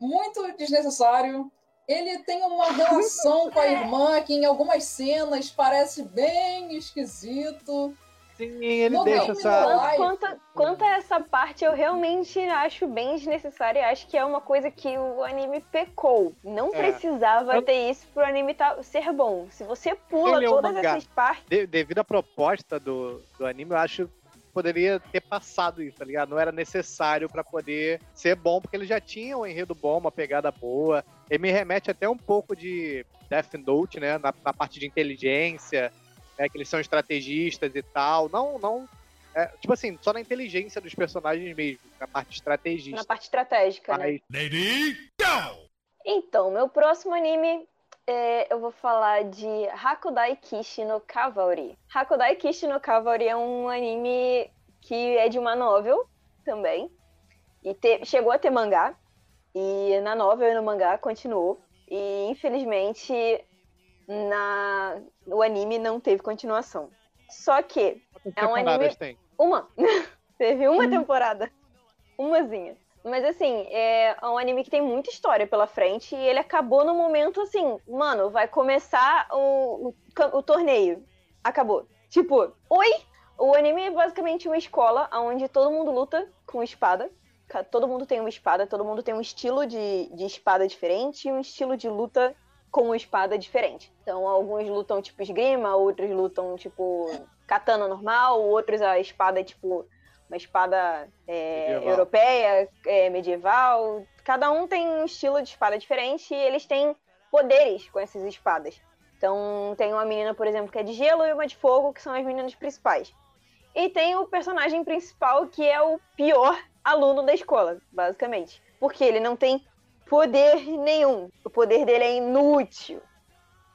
Speaker 5: muito desnecessário. Ele tem uma relação com a irmã que em algumas cenas parece bem esquisito.
Speaker 2: Sim, ele
Speaker 5: No
Speaker 2: deixa essa.
Speaker 4: Quanto, quanto, a essa parte, eu realmente acho bem desnecessária. e Acho que é uma coisa que o anime pecou. Não
Speaker 2: É.
Speaker 4: precisava
Speaker 2: Eu-
Speaker 4: ter isso pro anime tá- ser bom. Se você pula
Speaker 2: Ele é um
Speaker 4: todas essas partes.
Speaker 2: de- devido à proposta do, do anime, eu acho poderia ter passado isso, tá ligado? Não era necessário pra poder ser bom, porque ele já tinha um enredo bom, uma pegada boa. Ele me remete até um pouco de Death Note, né? Na, na parte de inteligência, né? que eles são estrategistas e tal. Não, não. é, tipo assim, só na inteligência dos personagens mesmo, na parte
Speaker 4: Na
Speaker 2: estrategista.
Speaker 4: parte estratégica, né?
Speaker 2: Mas
Speaker 6: Lady, go!
Speaker 4: Então, meu próximo anime, é, eu vou falar de Hakudai Kishi no Cavalry. Hakudai Kishi no Cavalry é um anime que é de uma novel também. E te- chegou a ter mangá. E na novel e no mangá continuou. E infelizmente na o anime não teve continuação. Só que É um anime-
Speaker 2: tem?
Speaker 4: uma teve uma temporada, umazinha. Mas assim, é um anime que tem muita história pela frente e ele acabou no momento assim, mano, vai começar o, o, o torneio. Acabou. Tipo, oi? O anime é basicamente uma escola onde todo mundo luta com espada. Todo mundo tem uma espada, todo mundo tem um estilo de, de espada diferente e um estilo de luta com espada diferente. Então, alguns lutam tipo esgrima, outros lutam tipo katana normal, outros a espada tipo uma espada é,
Speaker 2: Medieval.
Speaker 4: europeia, é, medieval. Cada um tem um estilo de espada diferente e eles têm poderes com essas espadas. Então, tem uma menina, por exemplo, que é de gelo e uma de fogo, que são as meninas principais. E tem o personagem principal, que é o pior aluno da escola, basicamente. Porque ele não tem poder nenhum. O poder dele é inútil.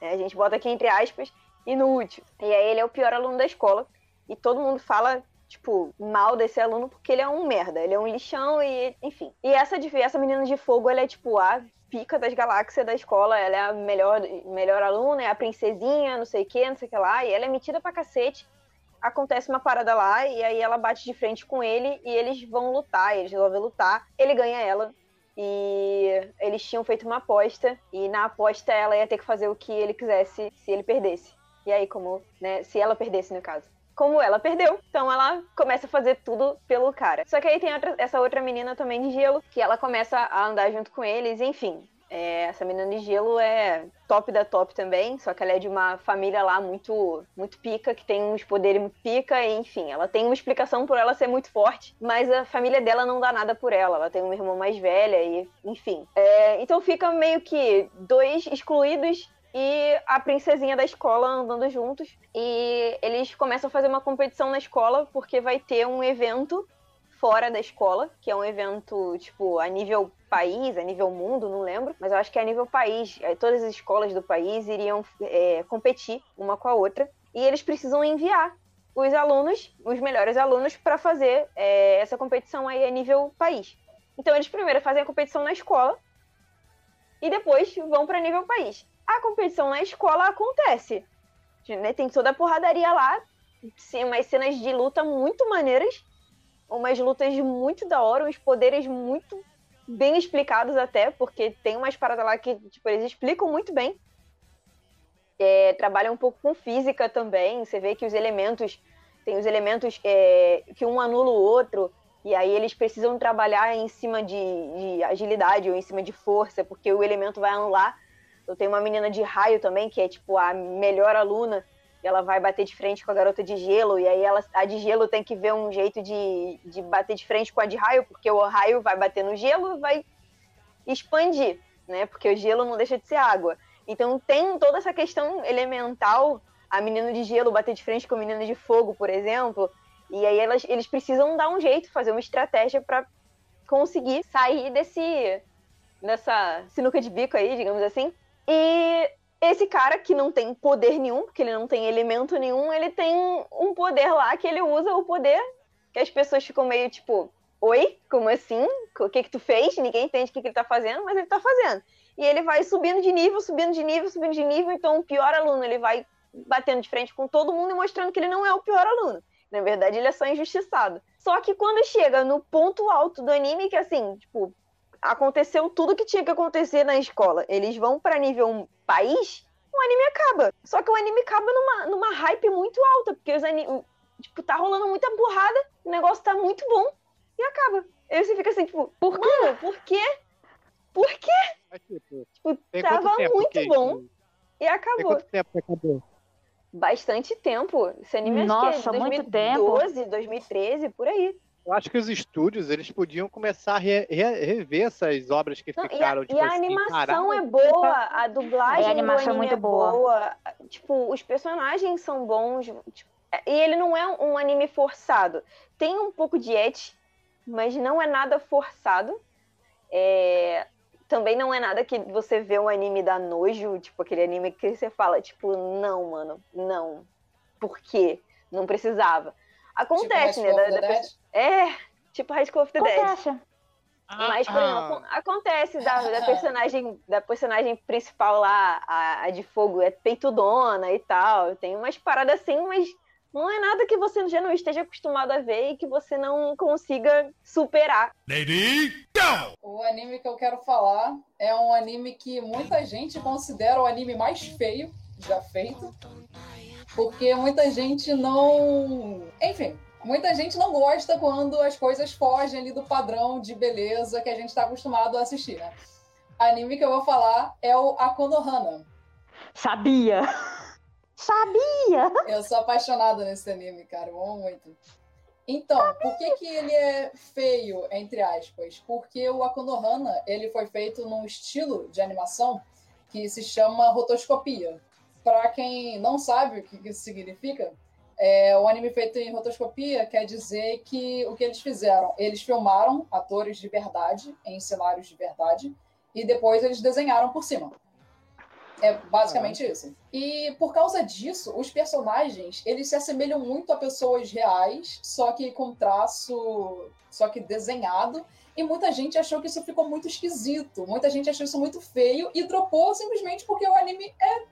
Speaker 4: É, a gente bota aqui entre aspas, inútil. E aí ele é o pior aluno da escola. E todo mundo fala, tipo, mal desse aluno porque ele é um merda. Ele é um lixão e, enfim. E essa, essa menina de fogo, ela é, tipo, a pica das galáxias da escola. Ela é a melhor, melhor aluna, é a princesinha, não sei o que, não sei o que lá. E ela é metida pra cacete acontece uma parada lá e aí ela bate de frente com ele e eles vão lutar, eles resolvem lutar, ele ganha ela e eles tinham feito uma aposta e na aposta ela ia ter que fazer o que ele quisesse se ele perdesse. E aí como, né, se ela perdesse no caso. Como ela perdeu, então ela começa a fazer tudo pelo cara. Só que aí tem outra- essa outra menina também de gelo, que ela começa a andar junto com eles, enfim. É, essa menina de gelo é top da top também, só que ela é de uma família lá muito muito pica, que tem uns poderes muito pica, e enfim, ela tem uma explicação por ela ser muito forte, mas a família dela não dá nada por ela, ela tem uma irmã mais velha, e enfim. É, então fica meio que dois excluídos e a princesinha da escola andando juntos, e eles começam a fazer uma competição na escola, porque vai ter um evento fora da escola, que é um evento, tipo, a nível país, a nível mundo, não lembro, mas eu acho que a nível país. Aí Todas as escolas do país iriam é, competir uma com a outra, e eles precisam enviar os alunos, os melhores alunos, para fazer é, essa competição aí a nível país. Então eles primeiro fazem a competição na escola, e depois vão para nível país. A competição na escola acontece, né? Tem toda a porradaria lá, umas cenas de luta muito maneiras, umas lutas muito da hora, uns poderes muito bem explicados até, porque tem umas paradas lá que tipo, eles explicam muito bem. É, um pouco com física também, você vê que os elementos, tem os elementos é, que um anula o outro, e aí eles precisam trabalhar em cima de, de agilidade ou em cima de força, porque o elemento vai anular. Eu tenho uma menina de raio também, que é tipo a melhor aluna, e ela vai bater de frente com a garota de gelo, e aí ela, a de gelo tem que ver um jeito de, de bater de frente com a de raio, porque o raio vai bater no gelo e vai expandir, né? Porque o gelo não deixa de ser água. Então tem toda essa questão elemental, a menina de gelo bater de frente com a menina de fogo, por exemplo, e aí elas, eles precisam dar um jeito, fazer uma estratégia para conseguir sair desse dessa sinuca de bico aí, digamos assim. E esse cara que não tem poder nenhum, porque ele não tem elemento nenhum, ele tem um poder lá que ele usa o poder que as pessoas ficam meio tipo, oi, como assim? O que que tu fez? Ninguém entende o que, que ele tá fazendo, mas ele tá fazendo. E ele vai subindo de nível, subindo de nível, subindo de nível, então o pior aluno, ele vai batendo de frente com todo mundo e mostrando que ele não é o pior aluno. Na verdade, ele é só injustiçado. Só que quando chega no ponto alto do anime, que assim, tipo, aconteceu tudo que tinha que acontecer na escola. Eles vão pra nível país, o anime acaba. Só que o anime acaba numa, numa hype muito alta, porque os anime, tipo, tá rolando muita burrada, o negócio tá muito bom e acaba. Aí você fica assim, tipo, por quê? Mano, por quê? Por quê?
Speaker 2: Mas, tipo,
Speaker 4: Tipo, tava
Speaker 2: tempo
Speaker 4: muito
Speaker 2: que-
Speaker 4: bom e
Speaker 2: Tem
Speaker 4: acabou.
Speaker 2: quanto tempo que acabou?
Speaker 4: Bastante tempo. Esse anime acho
Speaker 3: Nossa,
Speaker 4: que é
Speaker 3: muito
Speaker 4: 2012, 2013, por aí.
Speaker 2: Eu acho que os estúdios eles podiam começar a re- re- rever essas obras que
Speaker 4: Não, e a,
Speaker 2: ficaram.
Speaker 4: e
Speaker 2: tipo
Speaker 4: a
Speaker 2: assim,
Speaker 4: animação é boa, a dublagem
Speaker 3: É, a animação
Speaker 4: do
Speaker 3: é
Speaker 4: anime
Speaker 3: muito
Speaker 4: é
Speaker 3: boa.
Speaker 4: boa. Tipo, os personagens são bons. tipo, e ele não é um anime forçado. Tem um pouco de et, mas não é nada forçado. É, Também não é nada que você vê um anime da nojo, tipo aquele anime que você fala, tipo, não, mano, não. Por quê? Não precisava. Acontece,
Speaker 5: tipo,
Speaker 4: né? Da- da pessoa- É, tipo High School of the Dead.
Speaker 3: Acontece.
Speaker 4: Mas, por exemplo, acontece da, da personagem da personagem principal lá, a, a de fogo, é peitudona e tal. Tem umas paradas assim, mas não é nada que você já não esteja acostumado a ver e que você não consiga superar.
Speaker 6: Lady, go!
Speaker 5: O anime que eu quero falar é um anime que muita gente considera o anime mais feio já feito. Porque muita gente não. Enfim, muita gente não gosta quando as coisas fogem ali do padrão de beleza que a gente está acostumado a assistir, né? O anime que eu vou falar é o Akonohana.
Speaker 3: Sabia! Sabia!
Speaker 5: Eu sou apaixonada nesse anime, cara. Eu amo muito. Então, por que, que ele é feio, entre aspas? Porque o Akonohana, ele foi feito num estilo de animação que se chama rotoscopia. Para quem não sabe o que isso significa, é, o anime feito em rotoscopia quer dizer que o que eles fizeram? Eles filmaram atores de verdade, em cenários de verdade, e depois eles desenharam por cima. É basicamente isso. E por causa disso, os personagens, eles se assemelham muito a pessoas reais, só que com traço, só que desenhado. E muita gente achou que isso ficou muito esquisito. Muita gente achou isso muito feio e dropou simplesmente porque o anime é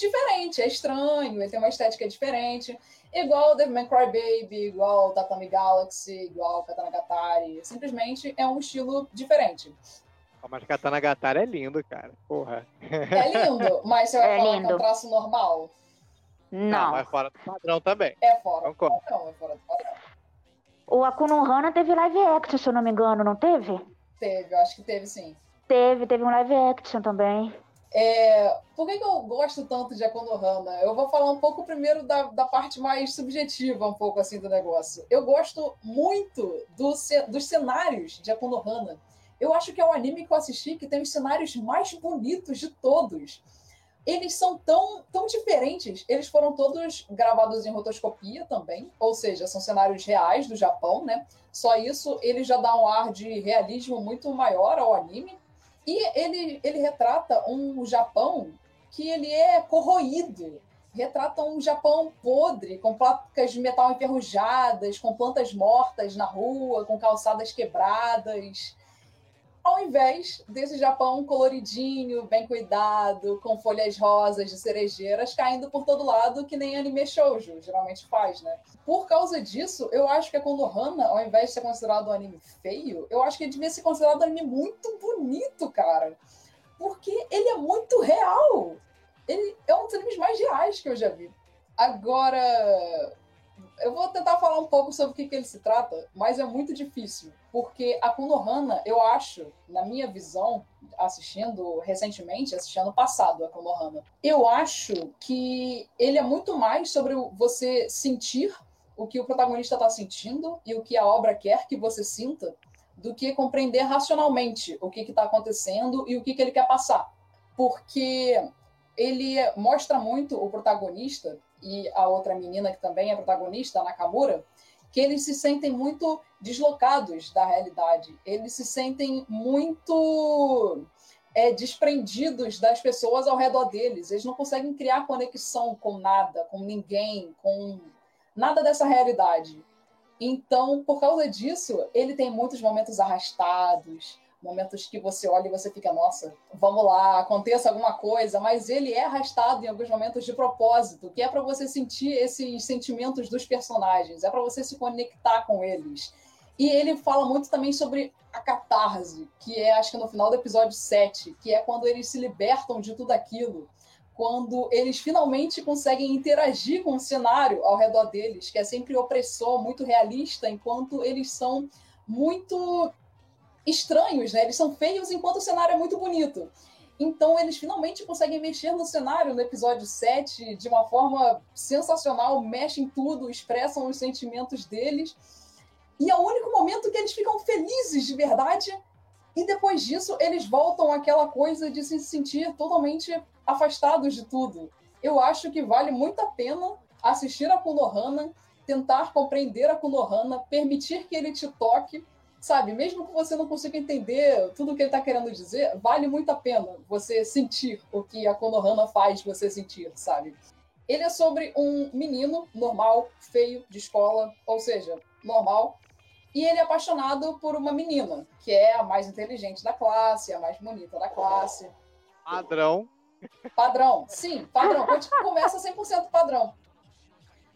Speaker 5: diferente, é estranho, ele tem uma estética diferente. Igual Devilman Crybaby, igual Tatami Galaxy, igual Katana Gatari. Simplesmente é um estilo diferente.
Speaker 2: Mas Katana Gatari é lindo, cara. Porra.
Speaker 5: É lindo, mas você vai
Speaker 3: É
Speaker 5: falar
Speaker 3: lindo.
Speaker 5: que é um traço normal?
Speaker 3: Não.
Speaker 2: mas fora do padrão também.
Speaker 5: É fora do padrão, é fora do padrão.
Speaker 3: O Akunohana teve live action, se eu não me engano, não teve?
Speaker 5: Teve, eu acho que teve sim.
Speaker 3: Teve, teve um live action também.
Speaker 5: É, por que, que eu gosto tanto de Akonohana? Eu vou falar um pouco primeiro da, da parte mais subjetiva, um pouco assim do negócio. Eu gosto muito do, dos cenários de Akonohana. Eu acho que é o anime que eu assisti que tem os cenários mais bonitos de todos. Eles são tão, tão diferentes. Eles foram todos gravados em rotoscopia também, ou seja, são cenários reais do Japão, né? Só isso, ele já dá um ar de realismo muito maior ao anime. E ele, ele retrata um Japão que ele é corroído. Retrata um Japão podre, com placas de metal enferrujadas, com plantas mortas na rua, com calçadas quebradas. Ao invés desse Japão coloridinho, bem cuidado, com folhas rosas de cerejeiras caindo por todo lado, que nem anime shoujo geralmente faz, né? Por causa disso, eu acho que a Konohana, ao invés de ser considerado um anime feio, eu acho que ele devia ser considerado um anime muito bonito, cara. Porque ele é muito real. Ele é um dos animes mais reais que eu já vi. Agora, eu vou tentar falar um pouco sobre o que, que ele se trata, mas é muito difícil. Porque a Konohana, eu acho, na minha visão, assistindo recentemente, assistindo ano passado a eu acho que ele é muito mais sobre você sentir o que o protagonista está sentindo e o que a obra quer que você sinta, do que compreender racionalmente o que está acontecendo e o que, que ele quer passar. Porque ele mostra muito o protagonista e a outra menina que também é protagonista, a Nakamura, que eles se sentem muito deslocados da realidade. Eles se sentem muito é, desprendidos das pessoas ao redor deles. Eles não conseguem criar conexão com nada, com ninguém, com nada dessa realidade. Então, por causa disso, ele tem muitos momentos arrastados, momentos que você olha e você fica, nossa, vamos lá, aconteça alguma coisa, mas ele é arrastado em alguns momentos de propósito, que é para você sentir esses sentimentos dos personagens, é para você se conectar com eles. E ele fala muito também sobre a catarse, que é acho que no final do episódio 7, que é quando eles se libertam de tudo aquilo, quando eles finalmente conseguem interagir com o cenário ao redor deles, que é sempre opressor, muito realista, enquanto eles são muito estranhos, né? Eles são feios enquanto o cenário é muito bonito. Então eles finalmente conseguem mexer no cenário no episódio 7 de uma forma sensacional, mexem tudo, expressam os sentimentos deles. E é o único momento que eles ficam felizes de verdade. E depois disso, eles voltam àquela coisa de se sentir totalmente afastados de tudo. Eu acho que vale muito a pena assistir a Konohana, tentar compreender a Konohana, permitir que ele te toque, sabe? Mesmo que você não consiga entender tudo o que ele está querendo dizer, vale muito a pena você sentir o que a Konohana faz você sentir, sabe? Ele é sobre um menino normal, feio, de escola, ou seja, normal, E ele é apaixonado por uma menina, que é a mais inteligente da classe, a mais bonita da classe.
Speaker 2: Padrão.
Speaker 5: Padrão, sim, padrão. Começa 100% padrão.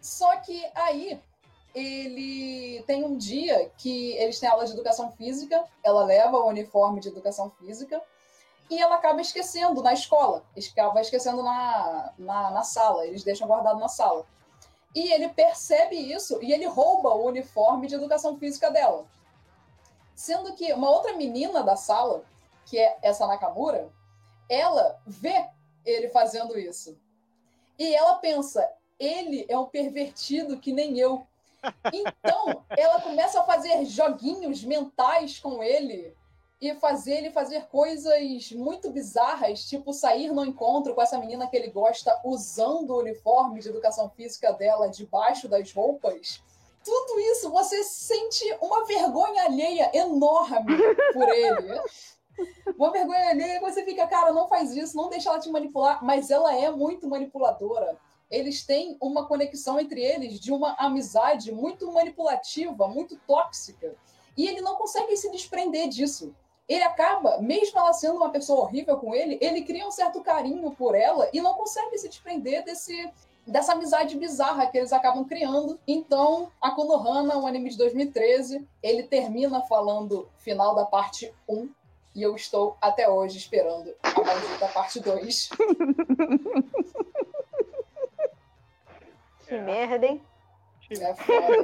Speaker 5: Só que aí ele tem um dia que eles têm aula de educação física, ela leva o uniforme de educação física e ela acaba esquecendo na escola, acaba esquecendo na, na, na sala, eles deixam guardado na sala. E ele percebe isso e ele rouba o uniforme de educação física dela. Sendo que uma outra menina da sala, que é essa Nakamura, ela vê ele fazendo isso. E ela pensa, ele é um pervertido que nem eu. Então, ela começa a fazer joguinhos mentais com ele e fazer ele fazer coisas muito bizarras, tipo sair no encontro com essa menina que ele gosta usando o uniforme de educação física dela debaixo das roupas. Tudo isso você sente uma vergonha alheia enorme por ele. Uma vergonha alheia você fica, cara, não faz isso, não deixa ela te manipular, mas ela é muito manipuladora eles têm uma conexão entre eles de uma amizade muito manipulativa, muito tóxica. E ele não consegue se desprender disso. Ele acaba, mesmo ela sendo uma pessoa horrível com ele, ele cria um certo carinho por ela e não consegue se desprender desse, dessa amizade bizarra que eles acabam criando. Então, a Konohana, o anime de 2013, ele termina falando final da parte 1, e eu estou até hoje esperando a parte 2.
Speaker 4: Que merda, hein?
Speaker 5: É foda.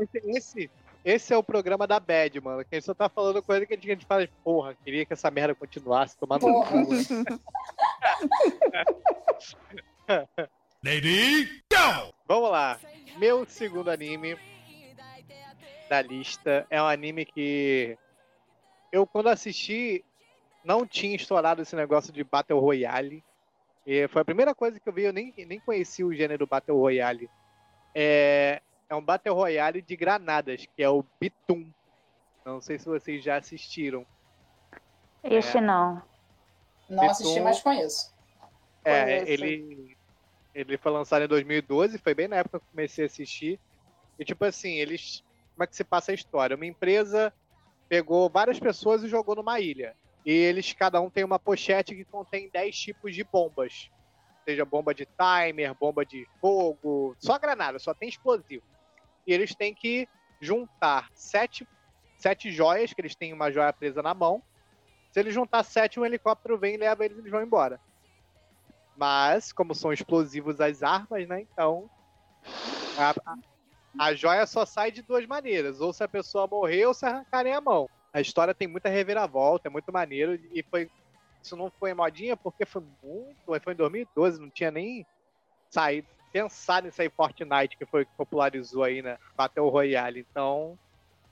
Speaker 2: Esse, esse, esse é o programa da Bad, mano. Que a gente só tá falando coisa que a gente fala, porra, queria que essa merda continuasse tomando no
Speaker 5: Porra.
Speaker 2: cu.
Speaker 6: Lady, go!
Speaker 2: Vamos lá. Meu segundo anime da lista é um anime que eu, quando assisti, não tinha estourado esse negócio de Battle Royale. E foi a primeira coisa que eu vi, eu nem, nem conhecia o gênero Battle Royale. É, é um Battle Royale de granadas, que é o Bitum. Não sei se vocês já assistiram.
Speaker 3: Esse não.
Speaker 5: Não assisti,
Speaker 2: Beton-
Speaker 5: mas conheço.
Speaker 2: É,
Speaker 4: Conheço.
Speaker 2: ele, ele foi lançado em 2012, foi bem na época que eu comecei a assistir. E tipo assim, eles. Como é que se passa a história? Uma empresa pegou várias pessoas e jogou numa ilha. E eles, cada um tem uma pochete que contém 10 tipos de bombas. Seja bomba de timer, bomba de fogo, só granada, só tem explosivo. E eles têm que juntar sete, sete joias, que eles têm uma joia presa na mão. Se eles juntar sete, um helicóptero vem e leva eles e eles vão embora. Mas, como são explosivos as armas, né? Então. A, a, a joia só sai de duas maneiras. Ou se a pessoa morrer ou se arrancarem a mão. A história tem muita reviravolta, é muito maneiro. E foi. Isso não foi modinha porque foi muito. Foi em 2012, não tinha nem saído. Pensado em sair Fortnite, que foi o que popularizou aí, né? Battle Royale. Então.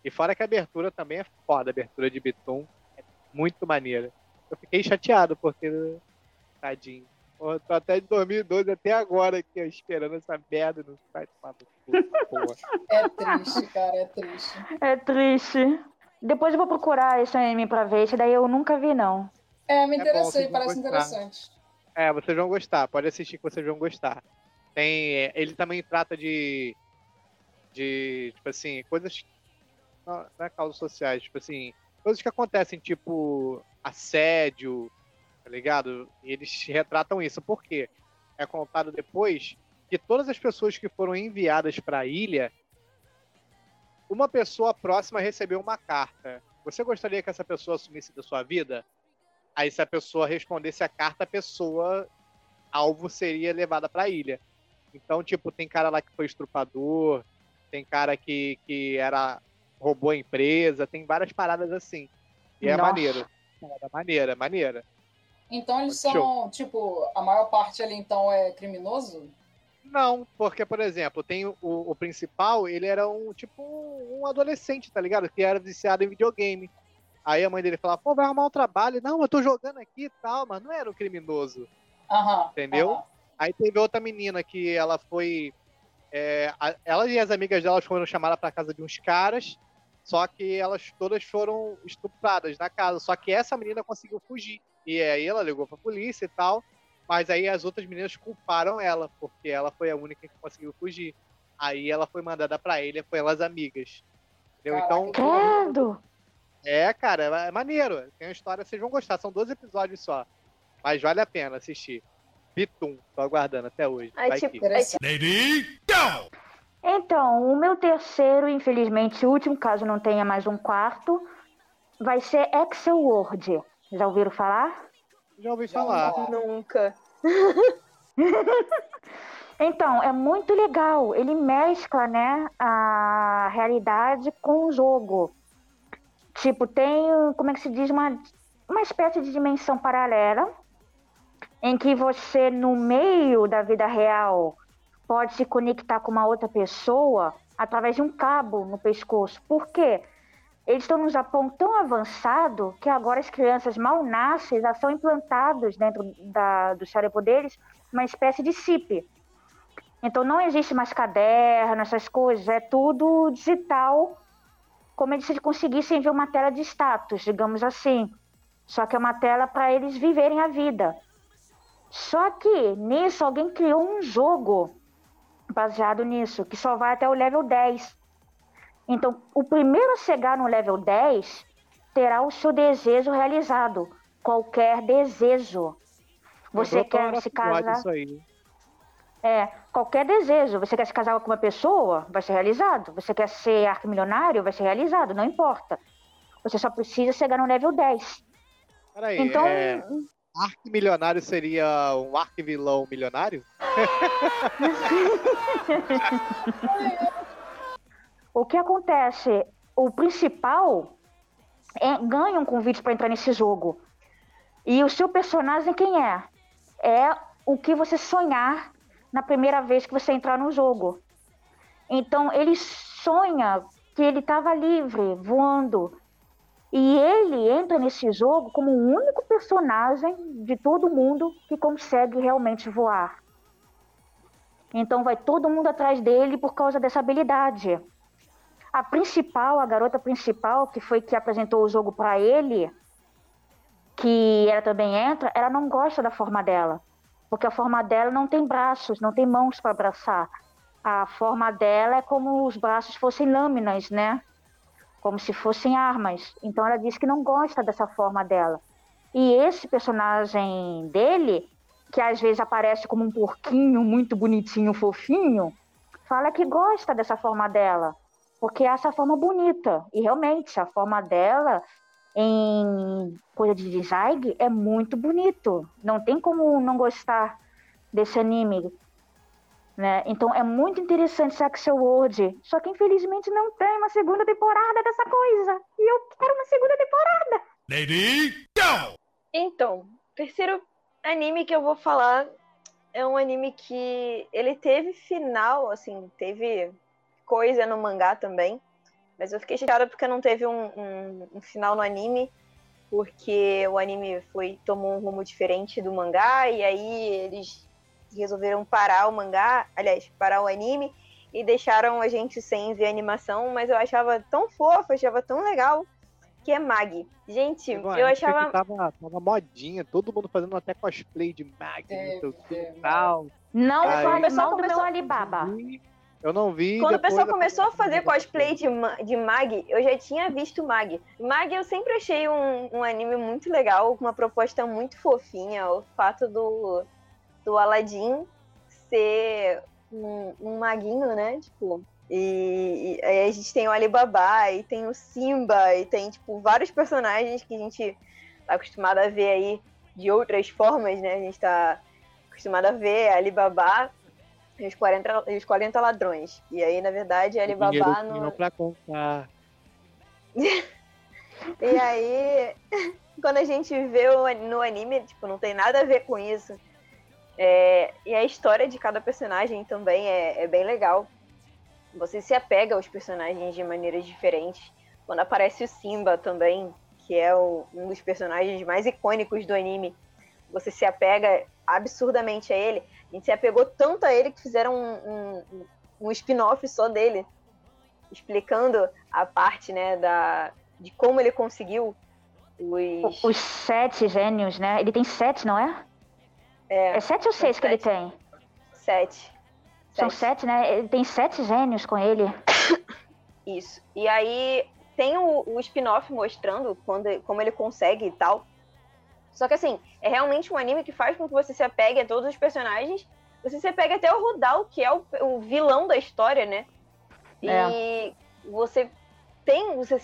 Speaker 2: E fora que a abertura também é foda, a abertura de Bitum. É muito maneira. Eu fiquei chateado porque. Tadinho. Porra, tô até de 2012 até agora aqui, ó, esperando essa merda no site. Porra.
Speaker 5: É triste, cara, é triste.
Speaker 3: É triste. Depois eu vou procurar esse anime pra ver. Esse daí eu nunca vi, não.
Speaker 5: É, me
Speaker 2: É bom,
Speaker 5: interessei,
Speaker 2: vocês vão
Speaker 5: parece interessante.
Speaker 2: É, vocês vão gostar. Pode assistir que vocês vão gostar. Tem, é, ele também trata de, de, tipo assim, coisas, não, não é causas sociais, tipo assim, coisas que acontecem, tipo assédio, tá ligado? E eles retratam isso. Por quê? É contado depois que todas as pessoas que foram enviadas para a ilha, uma pessoa próxima recebeu uma carta. Você gostaria que essa pessoa assumisse da sua vida? Aí, se a pessoa respondesse a carta, a pessoa alvo seria levada para a ilha. Então, tipo, tem cara lá que foi estrupador, tem cara que, que era roubou a empresa, tem várias paradas assim. E é
Speaker 3: Nossa.
Speaker 2: maneiro. Parada maneira, maneira.
Speaker 5: Então eles são,
Speaker 2: Show.
Speaker 5: tipo, a maior parte ali então é criminoso?
Speaker 2: Não, porque, por exemplo, tem o, o principal, ele era um tipo um adolescente, tá ligado? Que era viciado em videogame. Aí a mãe dele falava, pô, vai arrumar um trabalho. Não, eu tô jogando aqui e tal, mas não era um criminoso.
Speaker 5: Aham.
Speaker 2: Entendeu?
Speaker 5: aham.
Speaker 2: Aí teve outra menina que ela foi. é, a- ela e as amigas delas foram chamadas pra casa de uns caras, só que elas todas foram estupradas na casa. Só que essa menina conseguiu fugir. E aí ela ligou pra polícia e tal, mas aí as outras meninas culparam ela, porque ela foi a única que conseguiu fugir. Aí ela foi mandada pra ilha com elas amigas. Entendeu? Então,
Speaker 3: Credo!
Speaker 2: é, cara, é maneiro. Tem uma história, vocês vão gostar. São 12 episódios só. Mas vale a pena assistir. Bitum, tô aguardando até hoje.
Speaker 4: Aí,
Speaker 2: Vai
Speaker 4: tipo, aí, tipo,
Speaker 6: Lady, go!
Speaker 3: Então, o meu terceiro, infelizmente, último, caso não tenha mais um quarto, vai ser Excel Word. Já ouviram falar?
Speaker 2: Já ouvi
Speaker 5: Já
Speaker 2: falar.
Speaker 5: falar.
Speaker 4: nunca.
Speaker 3: Então, é muito legal. Ele mescla, né, a realidade com o jogo. Tipo, tem, como é que se diz, uma, uma espécie de dimensão paralela em que você, no meio da vida real, pode se conectar com uma outra pessoa através de um cabo no pescoço. Por quê? Eles estão num Japão tão avançado que agora as crianças mal nascem já são implantados dentro da, do cérebro deles uma espécie de chip. Então não existe mais caderno, essas coisas, é tudo digital, como se eles conseguissem ver uma tela de status, digamos assim. Só que é uma tela para eles viverem a vida. Só que nisso alguém criou um jogo baseado nisso, que só vai até o level 10. Então, o primeiro a chegar no level 10 terá o seu desejo realizado. Qualquer desejo. Você quer se casar.
Speaker 2: Isso aí.
Speaker 3: É, qualquer desejo. Você quer se casar com uma pessoa, vai ser realizado. Você quer ser arquimilionário, vai ser realizado. Não importa. Você só precisa chegar no level 10.
Speaker 2: Peraí,
Speaker 3: Então,
Speaker 2: é, arquimilionário seria um arquivilão milionário?
Speaker 3: o que acontece? O principal é, ganha um convite para entrar nesse jogo. E o seu personagem quem é? É o que você sonhar na primeira vez que você entrar no jogo. Então ele sonha que ele estava livre, voando. E ele entra nesse jogo como o único personagem de todo mundo que consegue realmente voar. Então vai todo mundo atrás dele por causa dessa habilidade. A principal, a garota principal, que foi que apresentou o jogo para ele, que ela também entra, ela não gosta da forma dela. Porque a forma dela não tem braços, não tem mãos para abraçar. A forma dela é como os braços fossem lâminas, né? Como se fossem armas. Então ela diz que não gosta dessa forma dela. E esse personagem dele, que às vezes aparece como um porquinho muito bonitinho, fofinho, fala que gosta dessa forma dela. Porque é essa forma bonita. E realmente, a forma dela em coisa de design é muito bonito. Não tem como não gostar desse anime. Né? Então é muito interessante Axel World. Só que infelizmente não tem uma segunda temporada dessa coisa. E eu quero uma segunda temporada.
Speaker 6: Lady, go!
Speaker 4: Então, terceiro anime que eu vou falar é um anime que ele teve final, assim, teve coisa no mangá também. Mas eu fiquei chateada porque não teve um, um, um final no anime, porque o anime foi tomou um rumo diferente do mangá, e aí eles resolveram parar o mangá, aliás, parar o anime, e deixaram a gente sem ver animação, mas eu achava tão fofa, achava tão legal, que é Mag. Gente, eu
Speaker 2: época que
Speaker 4: achava.
Speaker 2: Tava, tava modinha, todo mundo fazendo até cosplay de Mag, não sei o que
Speaker 5: Teve,
Speaker 2: e tal.
Speaker 3: Não
Speaker 2: Aí-
Speaker 3: do meu Alibaba.
Speaker 2: Eu não vi.
Speaker 4: Quando o pessoal começou a fazer cosplay de, de Mag, eu já tinha visto Mag. Mag eu sempre achei um, um anime muito legal, com uma proposta muito fofinha. O fato do, do Aladdin ser um, um maguinho, né? Tipo. E, e aí a gente tem o Alibaba, e tem o Simba, e tem, tipo, vários personagens que a gente tá acostumado a ver aí de outras formas, né? A gente tá acostumado a ver Alibaba e os 40, e os 40 ladrões. E aí, na verdade, Alibaba
Speaker 2: Dinheiro
Speaker 4: no,
Speaker 2: não pra contar.
Speaker 4: E aí, quando a gente vê no anime, tipo, não tem nada a ver com isso. É, e a história de cada personagem também é, é bem legal. Você se apega aos personagens de maneiras diferentes. Quando aparece o Simba também, que é o- um dos personagens mais icônicos do anime, você se apega absurdamente a ele. A gente se apegou tanto a ele que fizeram um, um, um spin-off só dele, explicando a parte, né, da, de como ele conseguiu os.
Speaker 3: Os sete gênios, né? Ele tem sete, não é?
Speaker 4: É,
Speaker 3: É sete ou seis que ele
Speaker 4: sete.
Speaker 3: tem?
Speaker 4: sete.
Speaker 3: São
Speaker 4: Sete.
Speaker 3: sete, né? Ele tem sete gênios com ele.
Speaker 4: Isso. E aí tem o, o spin-off mostrando quando, como ele consegue e tal. Só que assim, é realmente um anime que faz com que você se apegue a todos os personagens. Você se apegue até o Rudal, que é o, o vilão da história, né? E
Speaker 3: É.
Speaker 4: você tem. Você,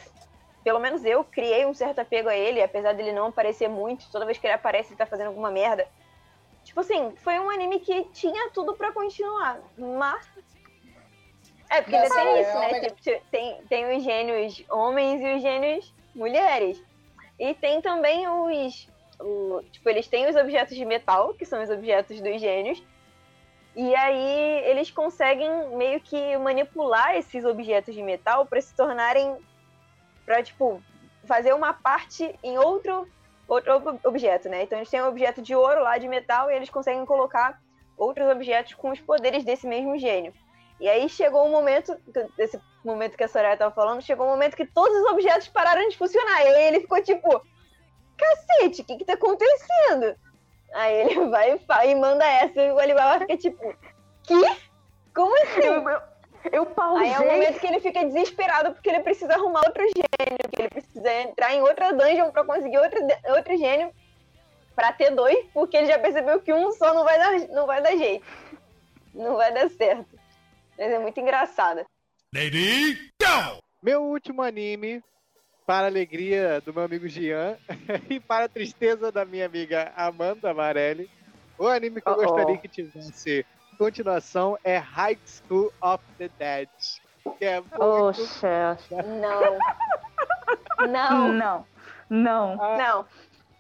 Speaker 4: pelo menos eu criei um certo apego a ele, apesar dele não aparecer muito. Toda vez que ele aparece, ele tá fazendo alguma merda. Tipo assim, foi um anime que tinha tudo pra continuar. Mas. É, porque ainda tem
Speaker 5: é,
Speaker 4: isso, né?
Speaker 5: é
Speaker 4: Tipo, tem, tem os gênios homens e os gênios mulheres. E tem também os. O- tipo, eles têm os objetos de metal, que são os objetos dos gênios. E aí eles conseguem meio que manipular esses objetos de metal para se tornarem. Pra, tipo, fazer uma parte em outro, outro ob- objeto, né? Então eles têm um objeto de ouro lá, de metal, e eles conseguem colocar outros objetos com os poderes desse mesmo gênio. E aí chegou um momento, esse momento que a Soraya tava falando, chegou um momento que todos os objetos pararam de funcionar. E aí ele ficou tipo, cacete, o que que tá acontecendo? Aí ele vai e fa- e manda essa, e o Alibaba fica tipo, que? Como assim?
Speaker 3: Eu, eu, eu pausei.
Speaker 4: Aí é o momento que ele fica desesperado porque ele precisa arrumar outro gênio, que ele precisa entrar em outra dungeon pra conseguir outro, outro gênio pra ter dois, porque ele já percebeu que um só não vai dar, não vai dar jeito. Não vai dar certo. Mas é muito engraçada.
Speaker 6: Lady, go!
Speaker 2: Meu último anime, para a alegria do meu amigo Gian e para a tristeza da minha amiga Amanda Amarelli, o anime que eu
Speaker 3: Uh-oh.
Speaker 2: gostaria que tivesse continuação é High School of the Dead. Que é
Speaker 3: Oh,
Speaker 2: muito...
Speaker 4: Não. Não.
Speaker 3: Não. Não.
Speaker 4: Não.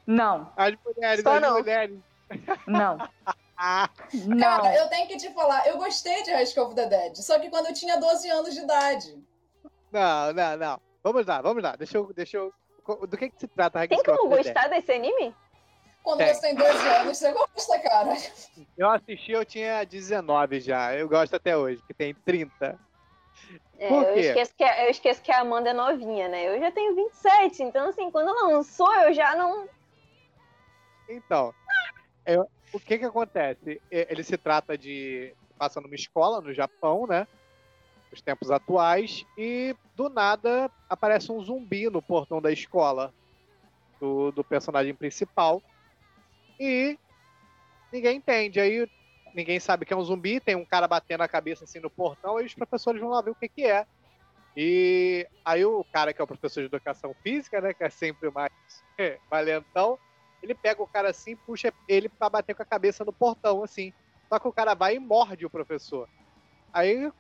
Speaker 3: Não.
Speaker 2: As mulheres,
Speaker 4: Só
Speaker 2: as
Speaker 4: não.
Speaker 2: mulheres.
Speaker 3: Não.
Speaker 2: Ah,
Speaker 3: Não.
Speaker 5: Cara, eu tenho que te falar, eu gostei de High School of the Dead, só que quando eu tinha 12 anos de idade.
Speaker 2: não, não, não. Vamos lá, vamos lá. Deixa eu. Deixa eu... Do que, que se trata
Speaker 4: Tem como gostar desse anime?
Speaker 5: Quando
Speaker 2: Tem.
Speaker 5: você tem 12 anos, você gosta, cara.
Speaker 2: Eu assisti, eu tinha 19 já. Eu gosto até hoje, que tem 30.
Speaker 4: É,
Speaker 2: Por
Speaker 4: eu, esqueço que a, eu esqueço que a Amanda é novinha, né? Eu já tenho 27, então assim, quando ela lançou, eu já não.
Speaker 2: Então, eu- o que que acontece? Ele se trata de passa numa escola no Japão, né? Nos tempos atuais e do nada aparece um zumbi no portão da escola do, do personagem principal e ninguém entende. Aí ninguém sabe que é um zumbi, tem um cara batendo a cabeça assim no portão e os professores vão lá ver o que que é. E aí o cara que é o professor de educação física, né, que é sempre mais valentão, ele pega o cara assim, puxa ele pra bater com a cabeça no portão, assim. Só que o cara vai e morde o professor. Aí,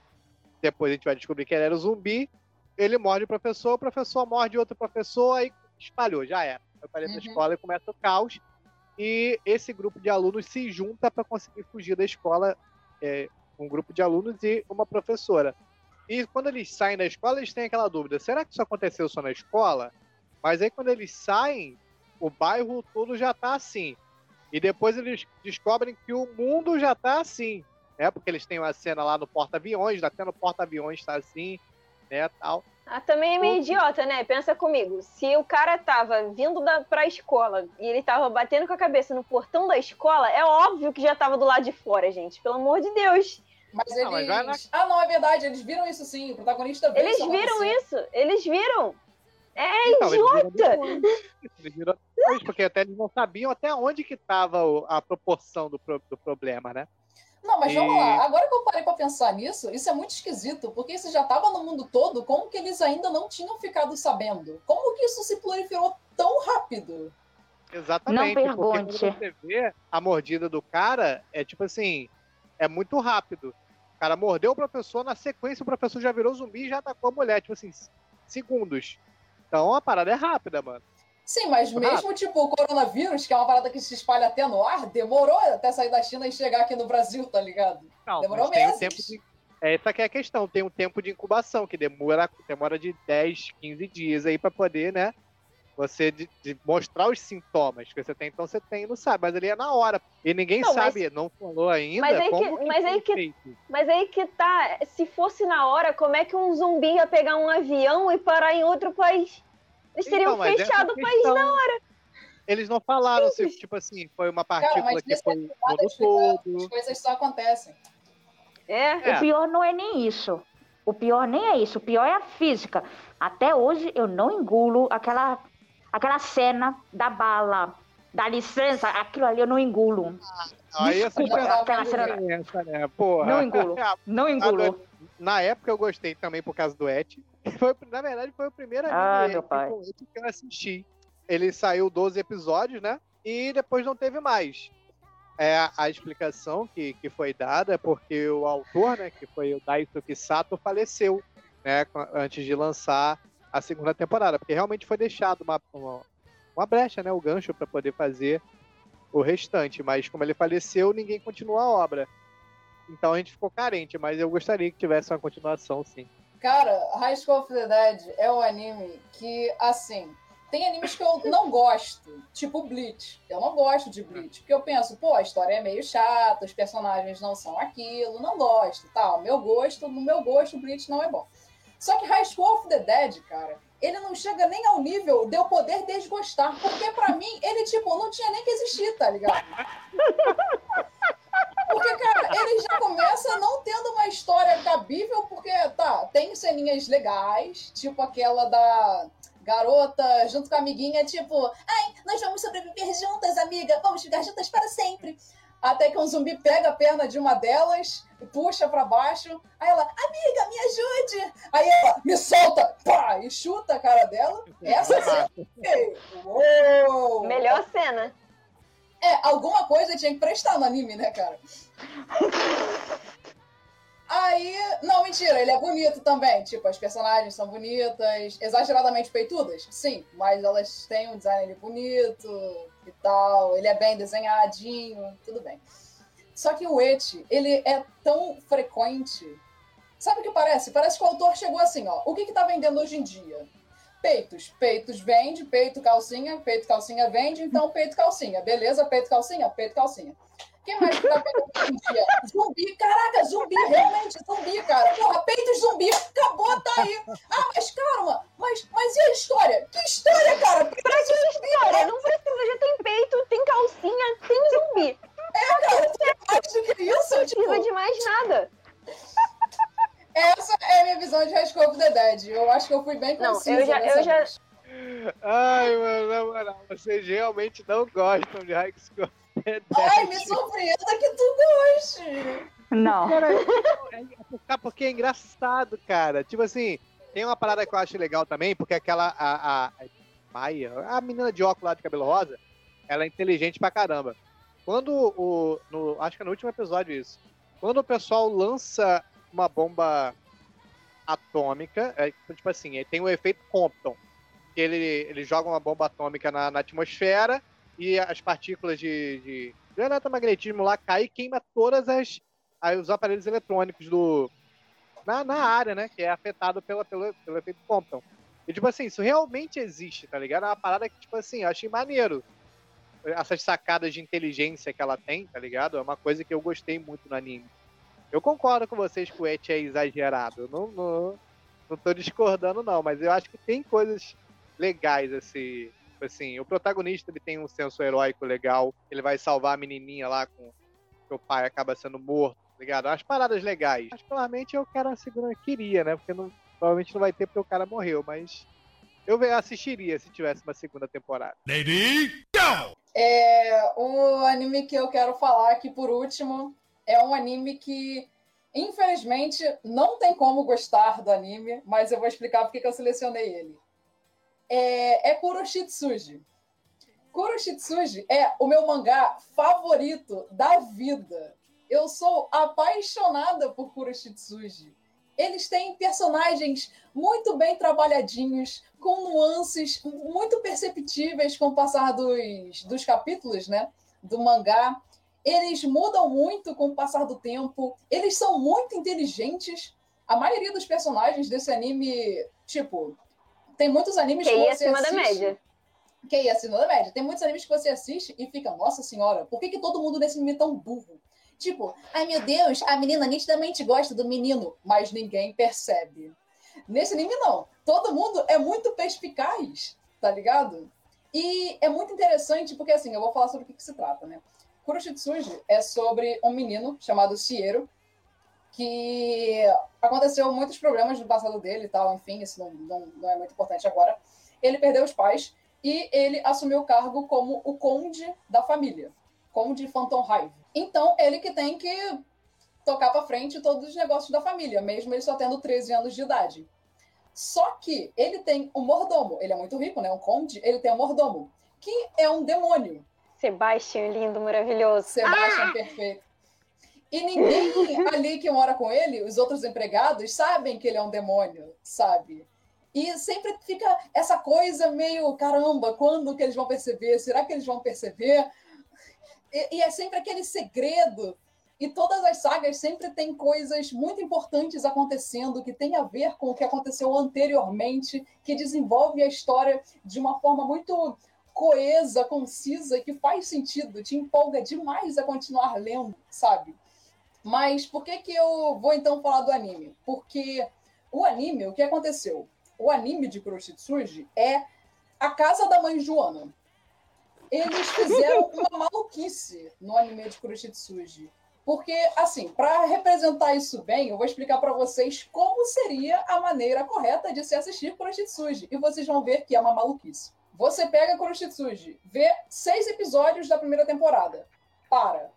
Speaker 2: depois a gente vai descobrir que ele era o zumbi, ele morde o professor, o professor morde outro professor, aí espalhou, já era. Eu pra
Speaker 5: Uhum.
Speaker 2: escola e começa o caos. E esse grupo de alunos se junta para conseguir fugir da escola, é, um grupo de alunos e uma professora. E quando eles saem da escola, eles têm aquela dúvida: será que isso aconteceu só na escola? Mas aí quando eeles saem, o bairro todo já tá assim. E depois eles descobrem que o mundo já tá assim, né? Porque eles têm uma cena lá no porta-aviões, até no porta-aviões tá assim, né, tal.
Speaker 4: Ah, também é meio idiota, né? Pensa comigo. Se o cara tava vindo da, pra escola e ele tava batendo com a cabeça no portão da escola, é óbvio que já tava do lado de fora, gente. Pelo amor de Deus.
Speaker 5: Mas
Speaker 2: Não,
Speaker 5: eles.
Speaker 2: mas na-
Speaker 5: Ah, não, é verdade, eles viram isso sim. O protagonista viu
Speaker 4: Eles viram
Speaker 5: acontecer.
Speaker 4: isso. Eles viram. É
Speaker 2: Então, eles viram
Speaker 4: idiota.
Speaker 2: Eles viram depois, porque até eles não sabiam até onde que tava o- a proporção do, pro- do problema, né?
Speaker 5: Não, mas vamos
Speaker 2: E-
Speaker 5: lá. Agora que eu parei pra pensar nisso, isso é muito esquisito, porque isso já tava no mundo todo, como que eles ainda não tinham ficado sabendo? Como que isso se proliferou tão rápido?
Speaker 2: Exatamente.
Speaker 3: Não
Speaker 2: Porque
Speaker 3: pergunte.
Speaker 2: quando você vê a mordida do cara, é tipo assim, é muito rápido. O cara mordeu o professor, na sequência o professor já virou zumbi e já atacou a mulher, tipo assim, segundos. Então a parada é rápida, mano.
Speaker 5: Sim, mas
Speaker 2: Rápido.
Speaker 5: mesmo tipo o coronavírus, que é uma parada que se espalha até no ar, demorou até sair da China e chegar aqui no Brasil, tá ligado?
Speaker 2: Não,
Speaker 5: Demorou
Speaker 2: mas tem um tempo de. É, essa que é a questão, tem um tempo de incubação, que demora, demora de 10, 15 dias aí pra poder, né? Você de, de mostrar os sintomas que você tem, então você tem e não sabe, mas ali é na hora. E ninguém
Speaker 4: Não, mas-
Speaker 2: sabe, não falou ainda
Speaker 4: Mas aí
Speaker 2: como
Speaker 4: que- mas aí que-
Speaker 2: feito.
Speaker 4: Mas aí que tá. Se fosse na hora, como é que um zumbi ia pegar um avião e parar em outro país? Eles teriam
Speaker 2: Então, mas essa
Speaker 4: fechado o país
Speaker 2: questão,
Speaker 4: na hora.
Speaker 2: Eles não falaram se, tipo assim, foi uma partícula
Speaker 5: mas
Speaker 2: que foi no
Speaker 5: explicando, as
Speaker 2: todo.
Speaker 5: coisas só acontecem.
Speaker 4: É.
Speaker 2: É.
Speaker 3: O pior não é nem isso. O pior nem é isso, o pior é a física. Até hoje eu não engulo aquela, aquela cena da bala. Dá licença, aquilo ali eu não engulo.
Speaker 2: Aí essa
Speaker 3: Desculpa, aquela
Speaker 2: é
Speaker 3: cena-
Speaker 2: diferença, né? Porra.
Speaker 3: Não engulo. Não engulo.
Speaker 2: Na época eu gostei também por causa do Et. Foi, na verdade, foi o primeiro anime
Speaker 3: Ah,
Speaker 2: que- com Et que eu assisti. Ele saiu 12 episódios, né? E depois não teve mais. É, a explicação que, que foi dada é porque o autor, né, que foi o Daisuke Sato, faleceu, né, antes de lançar a segunda temporada, porque realmente foi deixado uma, uma, uma brecha, né, o gancho para poder fazer o restante, mas como ele faleceu, ninguém continuou a obra. Então a gente ficou carente, mas eu gostaria que tivesse uma continuação, sim.
Speaker 5: Cara, High School of the Dead é um anime que, assim, tem animes que eu não gosto, tipo Bleach. Eu não gosto de Bleach, porque eu penso, pô, a história é meio chata, os personagens não são aquilo, não gosto, tal. Meu gosto, no meu gosto, Bleach não é bom. Só que High School of the Dead, cara, ele não chega nem ao nível de eu poder desgostar, porque pra mim, ele, tipo, não tinha nem que existir, tá ligado? Porque, cara, ele já começa não tendo uma história cabível, porque, tá, tem ceninhas legais, tipo aquela da garota junto com a amiguinha, tipo, ai, nós vamos sobreviver juntas, amiga, vamos ficar juntas para sempre. Até que um zumbi pega a perna de uma delas, puxa pra baixo, aí ela, amiga, me ajude! Aí ela, me solta! Pá! E chuta a cara dela. Essa cena. Uou!
Speaker 4: Melhor cena.
Speaker 5: É, alguma coisa tinha que prestar no anime, né, cara? Aí, não, mentira, ele é bonito também. Tipo, as personagens são bonitas, exageradamente peitudas, sim, mas elas têm um design bonito e tal. Ele é bem desenhadinho, tudo bem. Só que o eti, ele é tão frequente. Sabe o que parece? Parece que o autor chegou assim, ó. O que que tá vendendo hoje em dia? Peitos. Peitos vende, peito calcinha, peito calcinha vende, então peito calcinha. Beleza, peito calcinha, peito calcinha. Quem mais que tá dia? Zumbi, caraca, zumbi, realmente, zumbi, cara. Porra, peito zumbi, acabou, tá aí. Ah, mas calma, mas, mas e a história? Que história, cara? Peito zumbi,
Speaker 4: Cara, não precisa, já tem peito, tem calcinha, tem zumbi.
Speaker 5: cara, mais do que isso,
Speaker 4: Não
Speaker 5: tipo,
Speaker 4: precisa de mais nada.
Speaker 5: essa é a minha visão de High School of the Dead. Eu acho que eu fui bem
Speaker 4: Não,
Speaker 5: concisa
Speaker 4: eu já-
Speaker 5: nessa
Speaker 4: eu já-.
Speaker 2: Ai, mano, na moral, vocês realmente não gostam de High School.
Speaker 5: Ai, me surpreenda que tu goste.
Speaker 3: Não.
Speaker 2: Cara, é porque é engraçado, cara. Tipo assim, tem uma parada que eu acho legal também, porque aquela. A, a, a Maia, a menina de óculos lá de cabelo rosa, ela é inteligente pra caramba. Quando o. No, acho que é no último episódio isso. Quando o pessoal lança uma bomba atômica, é, tipo assim, tem o efeito Compton. Que ele, ele joga uma bomba atômica na, na atmosfera e as partículas de, de, eletromagnetismo lá caem e queima todas as aí os aparelhos eletrônicos do na, na área, né, que é afetado pela, pelo, efeito Compton. E tipo assim, isso realmente existe, tá ligado? É uma parada que tipo assim, eu achei maneiro. Essas sacadas de inteligência que ela tem, tá ligado? É uma coisa que eu gostei muito no anime. Eu concordo com vocês que o Et é exagerado. Não, não, não tô discordando, não, mas eu acho que tem coisas legais, assim. Tipo assim, o protagonista ele tem um senso heróico legal. Ele vai salvar a menininha lá com que o pai acaba sendo morto, tá ligado? Umas paradas legais. Particularmente eu quero a segunda, queria, né? Porque não, provavelmente não vai ter porque o cara morreu, mas eu assistiria se tivesse uma segunda temporada.
Speaker 6: Lady, go!
Speaker 5: É, o anime que eu quero falar aqui por último é um anime que, infelizmente, não tem como gostar do anime, mas eu vou explicar porque que eu selecionei ele. É, é Kuroshitsuji. Kuroshitsuji é o meu mangá favorito da vida. Eu sou apaixonada por Kuroshitsuji. Eles têm personagens muito bem trabalhadinhos, com nuances muito perceptíveis com o passar dos, dos capítulos, né? Do mangá. Eles mudam muito com o passar do tempo. Eles são muito inteligentes. A maioria dos personagens desse anime, tipo, tem muitos animes que,
Speaker 4: QI
Speaker 5: você
Speaker 4: acima da
Speaker 5: assiste-
Speaker 4: média.
Speaker 5: QI acima da média. Tem muitos animes que você assiste e fica, nossa senhora, por que, que todo mundo nesse anime é tão burro? Tipo, ai meu Deus, a menina nitidamente gosta do menino, mas ninguém percebe. Nesse anime, não. Todo mundo é muito perspicaz, tá ligado? E é muito interessante, porque assim, eu vou falar sobre o que, que se trata, né? Kuroshitsuji é sobre um menino chamado Shiero, que aconteceu muitos problemas no passado dele e tal, enfim, isso não, não, não é muito importante agora. Ele perdeu os pais e ele assumiu o cargo como o conde da família, conde Phantom Hive. Então, ele que tem que tocar para frente todos os negócios da família, mesmo ele só tendo 13 anos de idade. Só que ele tem um mordomo, ele é muito rico, né? Um conde, ele tem um mordomo, que é um demônio.
Speaker 4: Sebastian, lindo, maravilhoso.
Speaker 5: Sebastian, ah! perfeito. E ninguém ali que mora com ele, os outros empregados, sabem que ele é um demônio, sabe? E sempre fica essa coisa meio, caramba, quando que eles vão perceber? Será que eles vão perceber? E, e é sempre aquele segredo. E todas as sagas sempre tem coisas muito importantes acontecendo que tem a ver com o que aconteceu anteriormente, que desenvolve a história de uma forma muito coesa, concisa, que faz sentido, te empolga demais a continuar lendo, sabe? Mas por que, que eu vou então falar do anime? Porque o anime, o que aconteceu? O anime de Kuroshitsuji é a casa da mãe Joana. Eles fizeram uma maluquice no anime de Kuroshitsuji. Porque, assim, para representar isso bem, eu vou explicar para vocês como seria a maneira correta de se assistir Kuroshitsuji. E vocês vão ver que é uma maluquice. Você pega Kuroshitsuji, vê seis episódios da primeira temporada. Para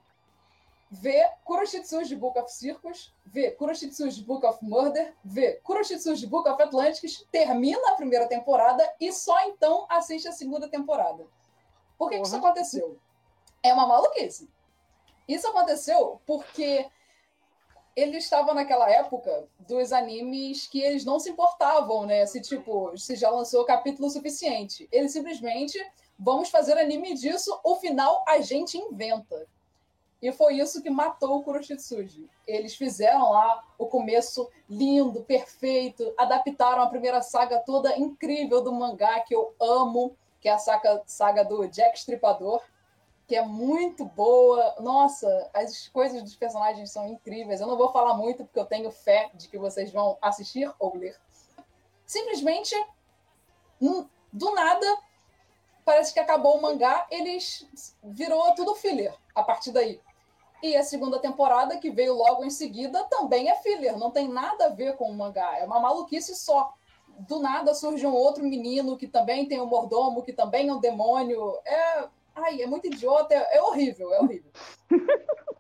Speaker 5: vê Kuroshitsuji Book of Circus, vê Kuroshitsuji Book of Murder, vê Kuroshitsuji Book of Atlantis, termina a primeira temporada e só então assiste a segunda temporada. Por que, que isso aconteceu? É uma maluquice. Isso aconteceu porque ele estava naquela época dos animes que eles não se importavam, né? Se tipo, se já lançou capítulo suficiente. Eles simplesmente vamos fazer anime disso, o final a gente inventa. E foi isso que matou o Kuroshitsuji. Eles fizeram lá o começo lindo, perfeito, adaptaram a primeira saga toda incrível do mangá que eu amo, que é a saga, saga do Jack Stripador, que é muito boa. Nossa, as coisas dos personagens são incríveis. Eu não vou falar muito porque eu tenho fé de que vocês vão assistir ou ler. Simplesmente, do nada, parece que acabou o mangá, eles virou tudo filler a partir daí. E a segunda temporada, que veio logo em seguida, também é filler, não tem nada a ver com o mangá, é uma maluquice só. Do nada surge um outro menino que também tem um mordomo, que também é um demônio. É, ai, é muito idiota, é, é horrível, é horrível.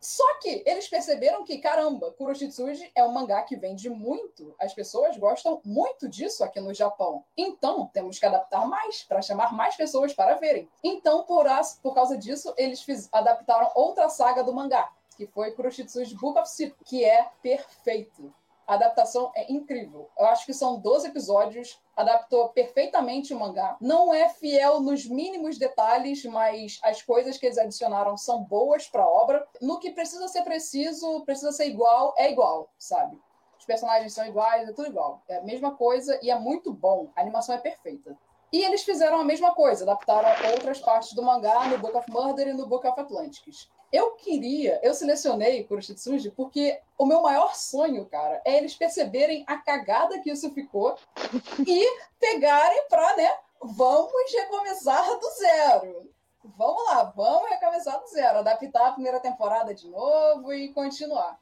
Speaker 5: Só que eles perceberam que, caramba, Kuroshitsuji é um mangá que vende muito, as pessoas gostam muito disso aqui no Japão. Então, temos que adaptar mais, para chamar mais pessoas para verem. Então, por, as, por causa disso, eles fiz, adaptaram outra saga do mangá, que foi Kuroshitsuji Book of Secrets, que é perfeito. A adaptação é incrível. Eu acho que são 12 episódios, adaptou perfeitamente o mangá. Não é fiel nos mínimos detalhes, mas as coisas que eles adicionaram são boas para a obra. No que precisa ser preciso, precisa ser igual, é igual, sabe? Os personagens são iguais, é tudo igual. É a mesma coisa e é muito bom. A animação é perfeita. E eles fizeram a mesma coisa, adaptaram outras partes do mangá no Book of Murder e no Book of Atlantis. Eu queria, eu selecionei Kuroshitsuji porque o meu maior sonho, cara, é eles perceberem a cagada que isso ficou e pegarem pra, né, vamos recomeçar do zero. Vamos lá, vamos recomeçar do zero, adaptar a primeira temporada de novo e continuar.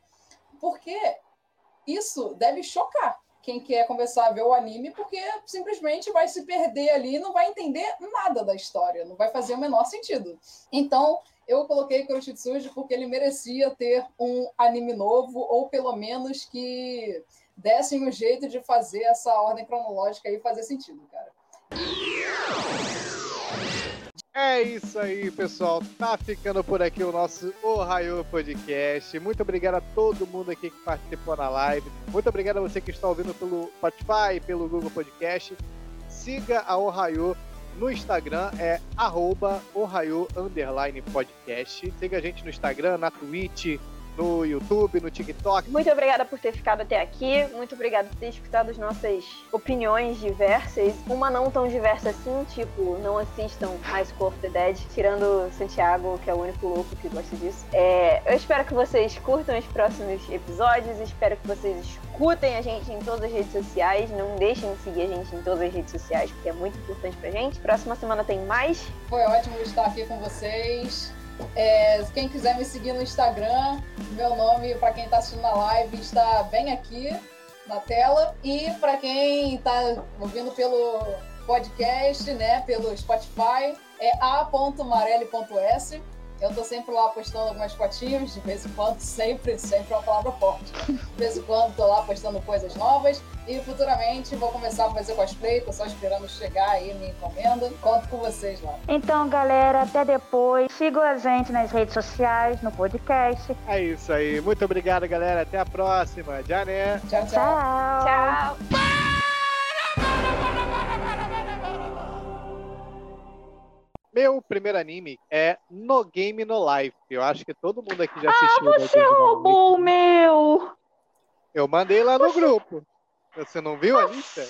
Speaker 5: Porque isso deve chocar quem quer começar a ver o anime, porque simplesmente vai se perder ali e não vai entender nada da história, não vai fazer o menor sentido. Então, eu coloquei Kuroshitsuji porque ele merecia ter um anime novo, ou pelo menos que dessem um jeito de fazer essa ordem cronológica aí fazer sentido, cara.
Speaker 2: É isso aí, pessoal. Tá ficando por aqui o nosso Ohio Podcast. Muito obrigado a todo mundo aqui que participou na live. Muito obrigado a você que está ouvindo pelo Spotify, pelo Google Podcast. Siga a Ohio no Instagram, é arroba Podcast. Siga a gente no Instagram, na Twitch, no YouTube, no TikTok.
Speaker 4: Muito obrigada por ter ficado até aqui. Muito obrigada por ter escutado as nossas opiniões diversas. Uma não tão diversa assim, tipo, não assistam High School of the Dead, tirando Santiago, que é o único louco que gosta disso. É, eu espero que vocês curtam os próximos episódios, espero que vocês escutem a gente em todas as redes sociais. Não deixem de seguir a gente em todas as redes sociais, porque é muito importante pra gente. Próxima semana tem mais.
Speaker 5: Foi ótimo estar aqui com vocês. É, quem quiser me seguir no Instagram, meu nome, para quem está assistindo na live, está bem aqui na tela. E para quem está ouvindo pelo podcast, né, pelo Spotify, é a.marelli.s. Eu tô sempre lá postando algumas fotinhos, de vez em quando, sempre, sempre é uma palavra forte. De vez em quando tô lá postando coisas novas e futuramente vou começar a fazer cosplay, tô só esperando chegar aí minha encomenda. Conto com vocês lá.
Speaker 3: Então, galera, até depois. Sigam a gente nas redes sociais, no podcast.
Speaker 2: É isso aí. Muito obrigado, galera. Até a próxima. Jané.
Speaker 5: Tchau, tchau.
Speaker 3: Tchau.
Speaker 4: Tchau!
Speaker 2: Meu primeiro anime é No Game No Life. Eu acho que todo mundo aqui já assistiu. No
Speaker 3: Ah, Você roubou o meu!
Speaker 2: Eu mandei lá no grupo. Você não viu a lista?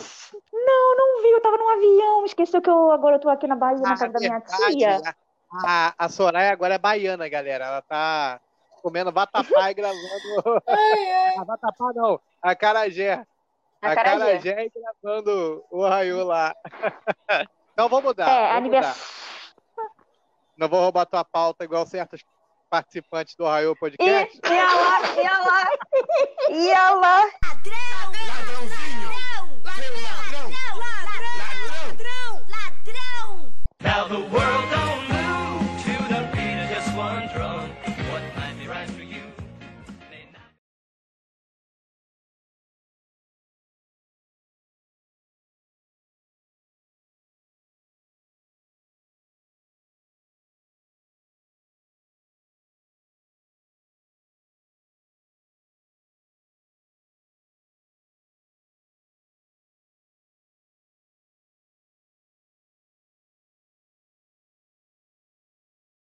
Speaker 3: Não, não vi, eu tava num avião. Esqueceu que eu agora eu tô aqui na Bahia, na casa da minha
Speaker 2: verdade,
Speaker 3: tia.
Speaker 2: A, a Soraya agora é baiana, galera. Ela tá comendo vatapá e gravando.
Speaker 5: Ai, ai.
Speaker 2: A vatapá não, a carajé. A carajé e gravando o Raio lá. Então vamos mudar.
Speaker 3: É,
Speaker 2: vamos mudar. Não vou roubar tua pauta igual certos participantes do Raio Podcast.
Speaker 4: Ia, ia lá, ia lá, ia lá. Ladrão, ladrãozinho, ladrão, ladrão, ladrão, ladrão, ladrão. Now the world